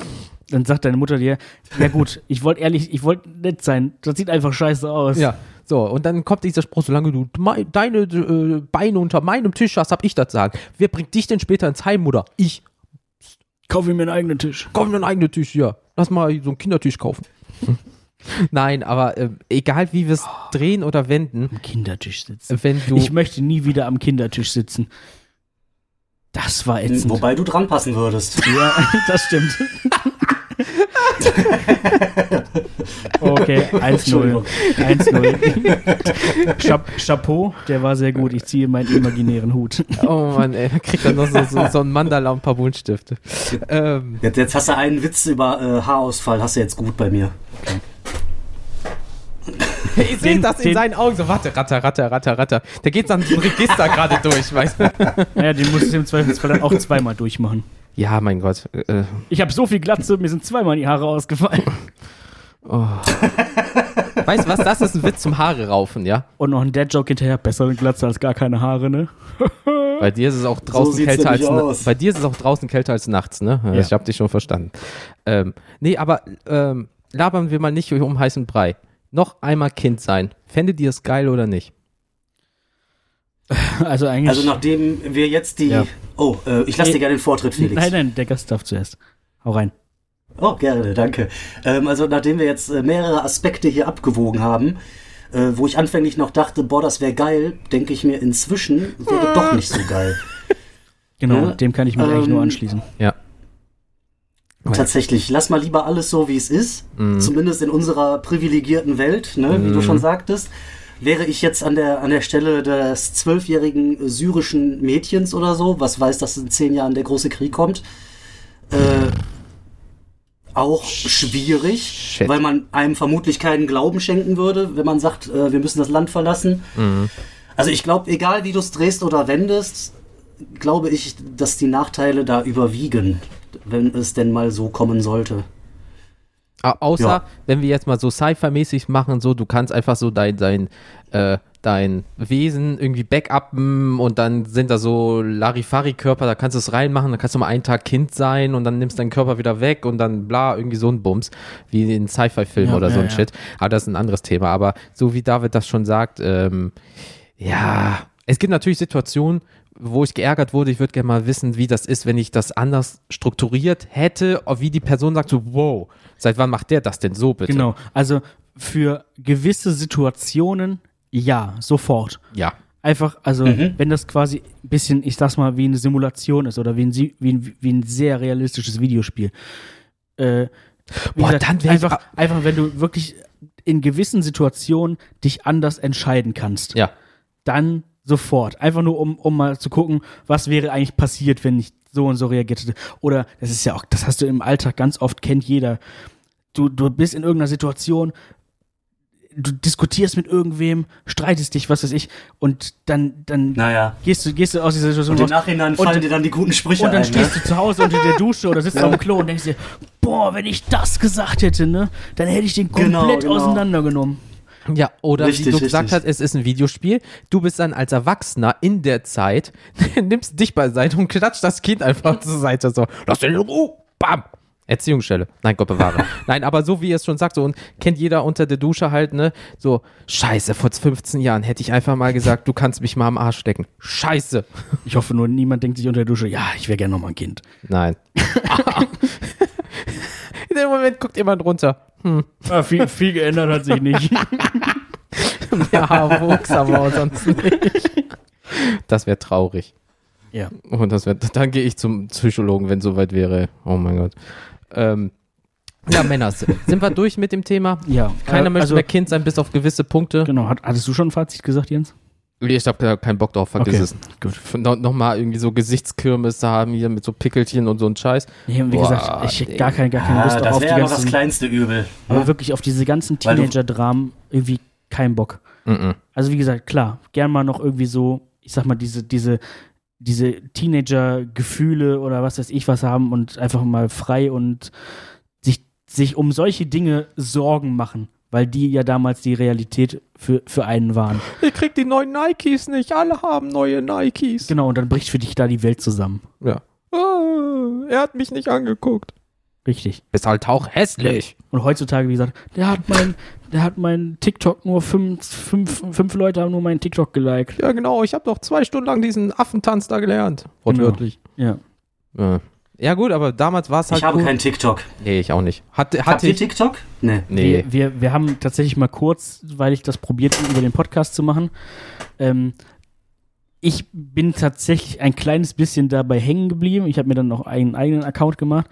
Dann sagt deine Mutter dir, ja gut, ich wollte ehrlich, ich wollte nett sein. Das sieht einfach scheiße aus. Ja. So, und dann kommt dieser Spruch, solange du mei- deine äh, Beine unter meinem Tisch hast, hab ich das sagen. Wer bringt dich denn später ins Heim, Mutter? Ich. Kauf mir einen eigenen Tisch. Kauf mir einen eigenen Tisch, ja. Lass mal so einen Kindertisch kaufen. [LAUGHS] Nein, aber äh, egal wie wir es drehen oder wenden, Am Kindertisch sitzen. wenn du. Ich möchte nie wieder am Kindertisch sitzen. Das war ätzend. Wobei du dran passen würdest. Ja, [LAUGHS] das stimmt. [LAUGHS] okay, 1-0. Entschuldigung. 1-0. [LAUGHS] Chap Chapeau, der war sehr gut. Ich ziehe meinen imaginären Hut. oh Mann, ey, da kriegt er noch so, so, so ein Mandala und ein paar Buntstifte. Ähm, Jetzt, jetzt hast du einen Witz über äh, Haarausfall, hast du jetzt gut bei mir. [LAUGHS] ich sehe das in den- seinen Augen so, warte, ratter, ratter, ratter, ratter. Der geht dann so ein Register [LAUGHS] gerade durch, weißt du? Naja, den musst du im Zweifelsfall dann auch zweimal durchmachen. Ja, mein Gott. Äh, Ich habe so viel Glatze, mir sind zweimal die Haare ausgefallen. weißt du was, das ist ein Witz zum Haare raufen, ja? Und noch ein Dad-Joke hinterher. Besser eine Glatze als gar keine Haare, ne? [LAUGHS] Bei dir ist es auch draußen sieht's kälter als aus. bei dir ist es auch draußen kälter als nachts, ne? Ja. Ich habe dich schon verstanden. Ähm, nee, aber ähm, labern wir mal nicht um heißen Brei. Noch einmal Kind sein. Fändet ihr es geil oder nicht? [LAUGHS] Also eigentlich. Also nachdem wir jetzt die... Ja. Oh, äh, ich lasse Nee. dir gerne den Vortritt, Felix. nein, nein, der Gast darf zuerst. Hau rein. Oh, gerne, danke. Ähm, also nachdem wir jetzt äh, mehrere Aspekte hier abgewogen haben, äh, wo ich anfänglich noch dachte, boah, das wäre geil, denke ich mir inzwischen, wäre doch nicht so geil. [LAUGHS] Genau, Ja, dem kann ich mich eigentlich nur ähm, anschließen. Ja. Tatsächlich, lass mal lieber alles so, wie es ist. Zumindest in unserer privilegierten Welt, ne, wie du schon sagtest. Wäre ich jetzt an der, an der Stelle des zwölfjährigen syrischen Mädchens oder so, was weiß, dass in zehn Jahren der große Krieg kommt, äh, auch schwierig, Shit. weil man einem vermutlich keinen Glauben schenken würde, wenn man sagt, äh, wir müssen das Land verlassen. Also ich glaube, egal wie du es drehst oder wendest, glaube ich, dass die Nachteile da überwiegen, wenn es denn mal so kommen sollte. Au- Außer, Ja. wenn wir jetzt mal so Sci-Fi-mäßig machen, so, du kannst einfach so dein, dein, äh, dein Wesen irgendwie backuppen und dann sind da so Larifari-Körper, da kannst du es reinmachen, dann kannst du mal einen Tag Kind sein und dann nimmst deinen Körper wieder weg und dann bla, irgendwie so ein Bums, wie in Sci-Fi-Film Ja, oder so ja, ein ja. Shit. Aber das ist ein anderes Thema. Aber so wie David das schon sagt, ähm, ja, es gibt natürlich Situationen, wo ich geärgert wurde. Ich würde gerne mal wissen, wie das ist, wenn ich das anders strukturiert hätte, wie die Person sagt so, wow, seit wann macht der das denn so bitte? Genau, also für gewisse Situationen, ja, sofort. Ja. Einfach, also wenn das quasi ein bisschen, ich sag's mal, wie eine Simulation ist oder wie ein, wie ein, wie ein sehr realistisches Videospiel. Äh, Boah, dann wär ich einfach, a- einfach, wenn du wirklich in gewissen Situationen dich anders entscheiden kannst, Ja. dann sofort. Einfach nur, um, um mal zu gucken, was wäre eigentlich passiert, wenn ich so und so reagiert hätte. Oder, das ist ja auch, das hast du im Alltag ganz oft, kennt jeder. Du, du bist in irgendeiner Situation, du diskutierst mit irgendwem, streitest dich, was weiß ich, und dann, dann Naja. gehst du, gehst du aus dieser Situation Und im. Nachhinein Und- fallen dir dann die guten Sprüche Und dann ein. stehst Ne? du zu Hause unter der Dusche oder sitzt [LAUGHS] auf dem Klo und denkst dir, boah, wenn ich das gesagt hätte, ne, dann hätte ich den Genau, komplett genau. auseinandergenommen. Ja, oder wie Richtig, du gesagt richtig. hast, es ist ein Videospiel. Du bist dann als Erwachsener in der Zeit, [LAUGHS] nimmst dich beiseite und klatscht das Kind einfach zur Seite so. Lass den in Ruhe. Bam. Erziehungsstelle. Nein, Gott bewahre. [LAUGHS] Nein, aber so wie ihr es schon sagt, so und kennt jeder unter der Dusche halt, ne? So, scheiße, vor 15 Jahren hätte ich einfach mal gesagt, du kannst mich mal am Arsch stecken. Scheiße. Ich hoffe nur, niemand denkt sich unter der Dusche, ja, ich wäre gerne noch mal ein Kind. Nein. [LAUGHS] In dem Moment guckt jemand runter. Ja, viel, viel geändert hat sich nicht. [LAUGHS] Ja, wuchs aber sonst nicht. Das wäre traurig. ja. Und das wär, dann gehe ich zum Psychologen, wenn soweit wäre. Oh mein Gott. Ähm, ja, Männers, sind wir durch mit dem Thema? Ja. Keiner Äh, möchte also, mehr Kind sein, bis auf gewisse Punkte. Genau. Hat, hattest du schon ein Fazit gesagt, Jens? Ich habe keinen Bock drauf, vergiss Okay, es. gut. No, Nochmal irgendwie so Gesichtskirmes haben hier mit so Pickelchen und so ein Scheiß. Nee, wie Boah, gesagt, ich hätte gar, kein, gar keine Ah, Lust das auf die wäre aber das kleinste Übel. aber wirklich auf diese ganzen Teenager-Dramen irgendwie keinen Bock. Mhm. Also wie gesagt, klar, gern mal noch irgendwie so, ich sag mal, diese, diese, diese Teenager-Gefühle oder was weiß ich was haben und einfach mal frei und sich, sich um solche Dinge Sorgen machen, weil die ja damals die Realität für, für einen waren. Ich krieg die neuen Nikes nicht. Alle haben neue Nikes. Genau, und dann bricht für dich da die Welt zusammen. Ja. Ah, er hat mich nicht angeguckt. Richtig. Bist halt auch hässlich. Und heutzutage, wie gesagt, der hat mein, der hat mein TikTok nur fünf, fünf, fünf Leute haben nur meinen TikTok geliked. Ja, genau. Ich habe doch zwei Stunden lang diesen Affentanz da gelernt. Wortwörtlich. Ja. Ja. Ja, gut, aber damals war es halt Ich habe cool. kein TikTok. Nee, ich auch nicht. Hatte, Habt ihr. TikTok? Nee. Nee. Wir, wir, wir haben tatsächlich mal kurz, weil ich das probiert habe, über den Podcast zu machen. Ähm, ich bin tatsächlich ein kleines bisschen dabei hängen geblieben. Ich habe mir dann noch einen eigenen Account gemacht.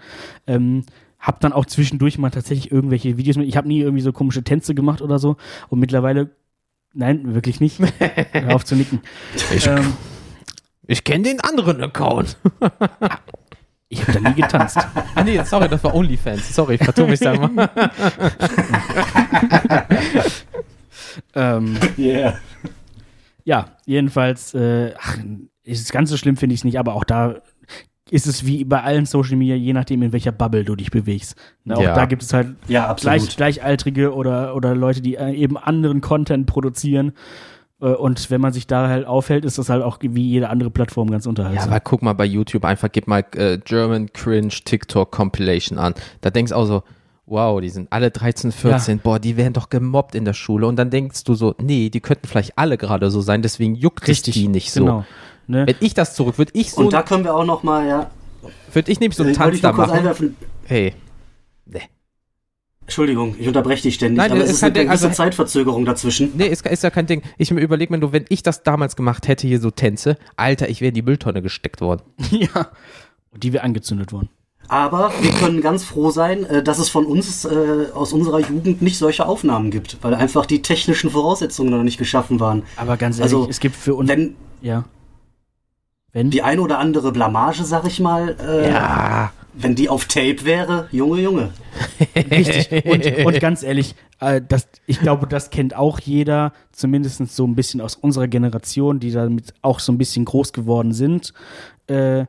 Ähm, hab dann auch zwischendurch mal tatsächlich irgendwelche Videos mit. Ich habe nie irgendwie so komische Tänze gemacht oder so. Und mittlerweile, nein, wirklich nicht. [LAUGHS] Hör auf zu nicken. Ich, Ähm, ich kenne den anderen Account. [LAUGHS] ich habe da nie getanzt. ah, [LAUGHS] nee, sorry, das war OnlyFans. Sorry, ich vertue mich da mal. [LAUGHS] ähm, Yeah. Ja, jedenfalls, äh, ach, ist ganz so schlimm finde ich es nicht, aber auch da ist es wie bei allen Social Media, je nachdem, in welcher Bubble du dich bewegst. Ne, auch Ja. da gibt es halt Ja, gleich, Gleichaltrige oder, oder Leute, die äh, eben anderen Content produzieren. Äh, Und wenn man sich da halt aufhält, ist das halt auch wie jede andere Plattform ganz Ja, unterhaltsam. aber guck mal bei YouTube einfach, gib mal äh, German Cringe TikTok Compilation an. Da denkst du auch so, wow, die sind alle 13, 14, boah, die werden doch gemobbt in der Schule. Und dann denkst du so, nee, die könnten vielleicht alle gerade so sein, deswegen juckt es die nicht so. Genau. Ne? Wenn ich das zurück, würde ich so, Und da können wir auch noch mal, ja, würde ich nämlich so einen äh, Tanz ich da machen. einwerfen. Hey, Entschuldigung, ich unterbreche dich ständig, Nein, aber es ist eine kein Ding, gewisse also- Zeitverzögerung dazwischen. nee, ist, ist ja kein Ding. Ich mir überlege mir nur, wenn ich das damals gemacht hätte, hier so Tänze, Alter, ich wäre in die Mülltonne gesteckt worden. [LAUGHS] ja. Und die wir angezündet wurden. Aber wir können ganz froh sein, äh, dass es von uns äh, aus unserer Jugend nicht solche Aufnahmen gibt, weil einfach die technischen Voraussetzungen noch nicht geschaffen waren. Aber ganz ehrlich, Also, es gibt für uns. Wenn ja. Wenn? die eine oder andere Blamage, sag ich mal, äh, Ja. Wenn die auf Tape wäre, Junge, Junge. Richtig. Und, und ganz ehrlich, äh, das, ich glaube, das kennt auch jeder, zumindest so ein bisschen aus unserer Generation, die damit auch so ein bisschen groß geworden sind. Äh,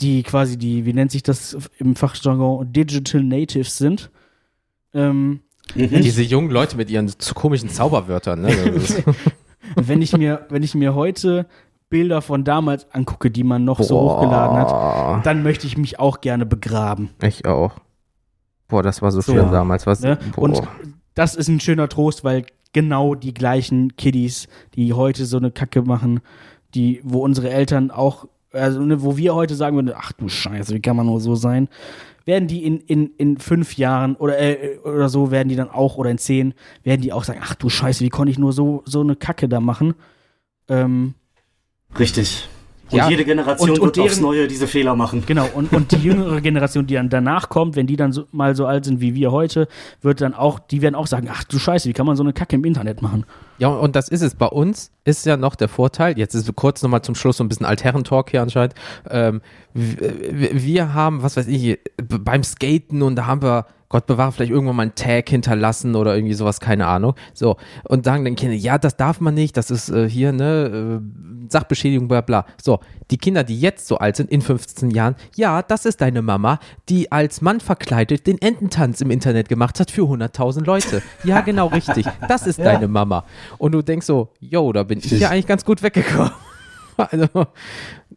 die quasi die, wie nennt sich das im Fachjargon, Digital Natives sind. Ähm, Mhm. Diese jungen Leute mit ihren komischen Zauberwörtern, ne? [LAUGHS] Wenn ich mir, wenn ich mir heute Bilder von damals angucke, die man noch so Boah. hochgeladen hat, dann möchte ich mich auch gerne begraben. Ich auch. Boah, das war so, So. schlimm damals. Was, Ne? Und das ist ein schöner Trost, weil genau die gleichen Kiddies, die heute so eine Kacke machen, die, wo unsere Eltern auch, also ne, wo wir heute sagen würden, ach du Scheiße, wie kann man nur so sein, werden die in, in, in fünf Jahren oder, äh, oder so, werden die dann auch, oder in zehn, werden die auch sagen, ach du Scheiße, wie konnte ich nur so, so eine Kacke da machen? Ähm, Richtig. Und Ja, jede Generation und- und wird aufs deren- Neue diese Fehler machen. Genau, und, und die [LAUGHS] jüngere Generation, die dann danach kommt, wenn die dann so, mal so alt sind wie wir heute, wird dann auch, die werden auch sagen, ach du Scheiße, wie kann man so eine Kacke im Internet machen? Ja, und das ist es. Bei uns ist ja noch der Vorteil, jetzt ist so kurz nochmal zum Schluss so ein bisschen Altherren-Talk hier anscheinend. Ähm, wir haben, was weiß ich, beim Skaten und da haben wir, Gott bewahre, vielleicht irgendwann mal einen Tag hinterlassen oder irgendwie sowas, keine Ahnung. So, und sagen dann Kinder, ja, das darf man nicht, das ist äh, hier, ne, äh, Sachbeschädigung, bla bla. So, die Kinder, die jetzt so alt sind, in 15 Jahren, ja, das ist deine Mama, die als Mann verkleidet den Ententanz im Internet gemacht hat für 100.000 Leute. Ja, [LAUGHS] genau richtig. Das ist deine Mama. Und du denkst so, yo, da bin ich ja eigentlich ganz gut weggekommen. [LAUGHS] also,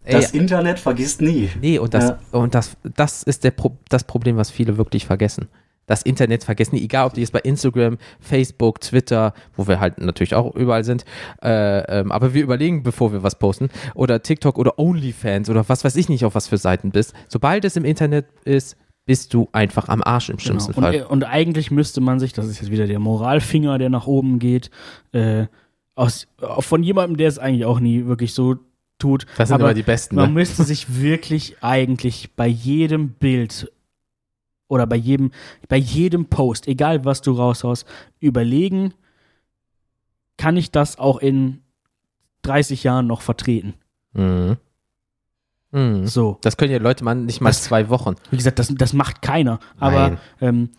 ey, Das Internet vergisst nie. nee, und das, Ja. und das, das ist der Pro das Problem, was viele wirklich vergessen. Das Internet vergessen, egal ob die jetzt bei Instagram, Facebook, Twitter, wo wir halt natürlich auch überall sind, äh, ähm, aber wir überlegen, bevor wir was posten, oder TikTok oder OnlyFans oder was weiß ich nicht, auf was für Seiten bist. Sobald es im Internet ist, bist du einfach am Arsch im Genau. schlimmsten Und, Fall. und eigentlich müsste man sich, das ist jetzt wieder der Moralfinger, der nach oben geht, äh, aus, von jemandem, der es eigentlich auch nie wirklich so tut. Das sind aber immer die Besten, Man ne? müsste sich wirklich eigentlich bei jedem Bild oder bei jedem, bei jedem Post, egal was du raushaust, überlegen, kann ich das auch in 30 Jahren noch vertreten? Mhm. Mhm. So. Das können ja Leute mal nicht mal Das- zwei Wochen. Wie gesagt, das, das macht keiner. Aber ähm,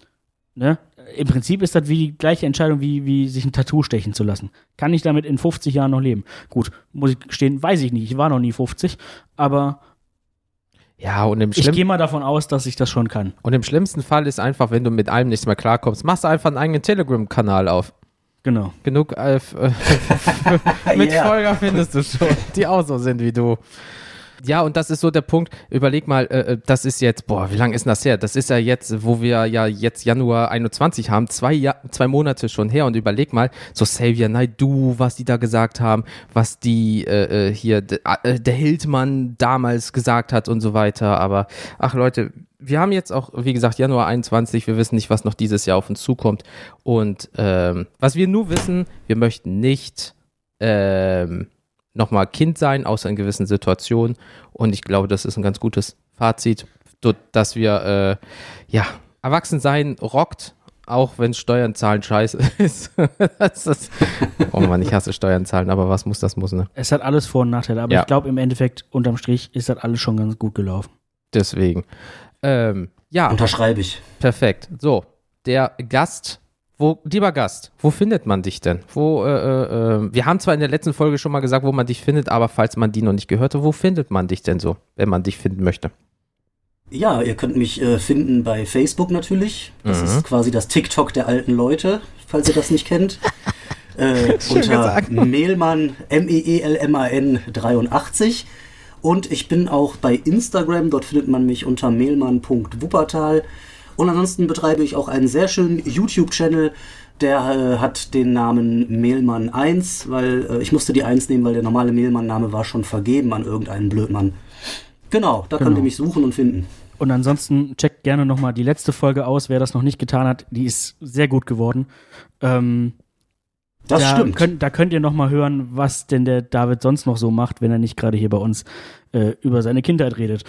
ne? im Prinzip ist das wie die gleiche Entscheidung, wie, wie sich ein Tattoo stechen zu lassen. Kann ich damit in 50 Jahren noch leben? Gut, muss ich gestehen, weiß ich nicht. Ich war noch nie 50, aber Ja, und im, ich schlimm gehe mal davon aus, dass ich das schon kann. und im schlimmsten Fall ist einfach, wenn du mit allem nicht mehr klarkommst, machst du einfach einen eigenen Telegram-Kanal auf. Genau. Genug äh, f- [LAUGHS] äh, [LAUGHS] mit Yeah. Folger findest du schon, die auch so sind wie du. Ja, und das ist so der Punkt. Überleg mal, äh, äh, das ist jetzt, boah, wie lange ist denn das her? Das ist ja jetzt, wo wir ja jetzt Januar 21 haben, zwei, ja zwei Monate schon her. Und überleg mal, so Xavier Naidoo, was die da gesagt haben, was die äh, äh, hier, äh, der Hildmann damals gesagt hat und so weiter. Aber, ach Leute, wir haben jetzt auch, wie gesagt, Januar 21. Wir wissen nicht, was noch dieses Jahr auf uns zukommt. Und ähm, was wir nur wissen, wir möchten nicht ähm, nochmal Kind sein, außer in gewissen Situationen. Und ich glaube, das ist ein ganz gutes Fazit, dass wir, äh, ja, erwachsen sein rockt, auch wenn Steuern zahlen scheiße [LAUGHS] ist. das ist oh Mann, ich hasse Steuern zahlen, aber was muss, das muss, ne? Es hat alles Vor- und Nachteile, aber Ja. ich glaube, im Endeffekt, unterm Strich, ist das alles schon ganz gut gelaufen. Deswegen. Ähm, ja, Unterschreibe ich. perfekt. So, der Gast, wo, lieber Gast, wo findet man dich denn? Wo, äh, äh, äh, wir haben zwar in der letzten Folge schon mal gesagt, wo man dich findet, aber falls man die noch nicht gehört hat, wo findet man dich denn so, wenn man dich finden möchte? Ja, ihr könnt mich äh, finden bei Facebook natürlich. Das Mhm. ist quasi das TikTok der alten Leute, falls ihr das nicht kennt. [LAUGHS] Äh, unter. Mehlmann, M-E-E-L-M-A-N 83. Und ich bin auch bei Instagram, dort findet man mich unter mehlmann.wuppertal. Und ansonsten betreibe ich auch einen sehr schönen YouTube-Channel, der äh, hat den Namen Mehlmann1, weil äh, ich musste die 1 nehmen, weil der normale Mehlmann-Name war schon vergeben an irgendeinen Blödmann. Genau, da könnt Genau. ihr mich suchen und finden. Und ansonsten checkt gerne nochmal die letzte Folge aus, wer das noch nicht getan hat. Die ist sehr gut geworden. Ähm, Das da stimmt. Könnt, da könnt ihr nochmal hören, was denn der David sonst noch so macht, wenn er nicht gerade hier bei uns äh, über seine Kindheit redet.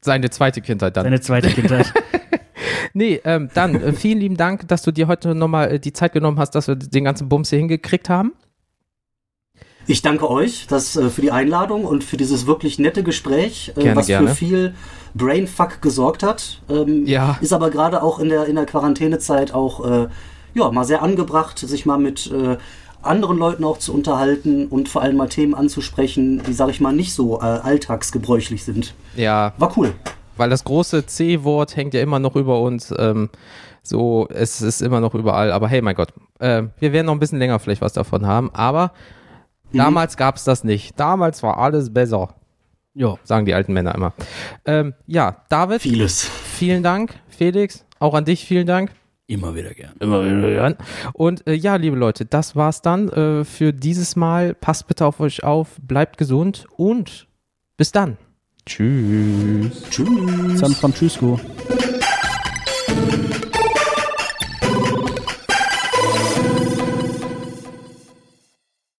Seine zweite Kindheit dann. Seine zweite Kindheit. [LAUGHS] Nee, ähm, dann äh, vielen lieben Dank, dass du dir heute nochmal äh, die Zeit genommen hast, dass wir den ganzen Bums hier hingekriegt haben. Ich danke euch das, äh, für die Einladung und für dieses wirklich nette Gespräch, äh, Gerne, was gerne. für viel Brainfuck gesorgt hat. Ähm, Ja. Ist aber gerade auch in der, in der Quarantänezeit auch äh, ja, mal sehr angebracht, sich mal mit äh, anderen Leuten auch zu unterhalten und vor allem mal Themen anzusprechen, die, sag ich mal, nicht so äh, alltagsgebräuchlich sind. Ja, War cool. Weil das große C-Wort hängt ja immer noch über uns. Ähm, so, es ist immer noch überall. Aber hey, mein Gott, äh, wir werden noch ein bisschen länger vielleicht was davon haben. Aber Mhm. damals gab es das nicht. Damals war alles besser, ja. sagen die alten Männer immer. Ähm, ja, David, Vieles. vielen Dank. Felix, auch an dich vielen Dank. Immer wieder gern. Immer wieder hören. Und äh, ja, liebe Leute, das war's dann äh, für dieses Mal. Passt bitte auf euch auf, bleibt gesund und bis dann. Tschüss. Tschüss. San Francisco.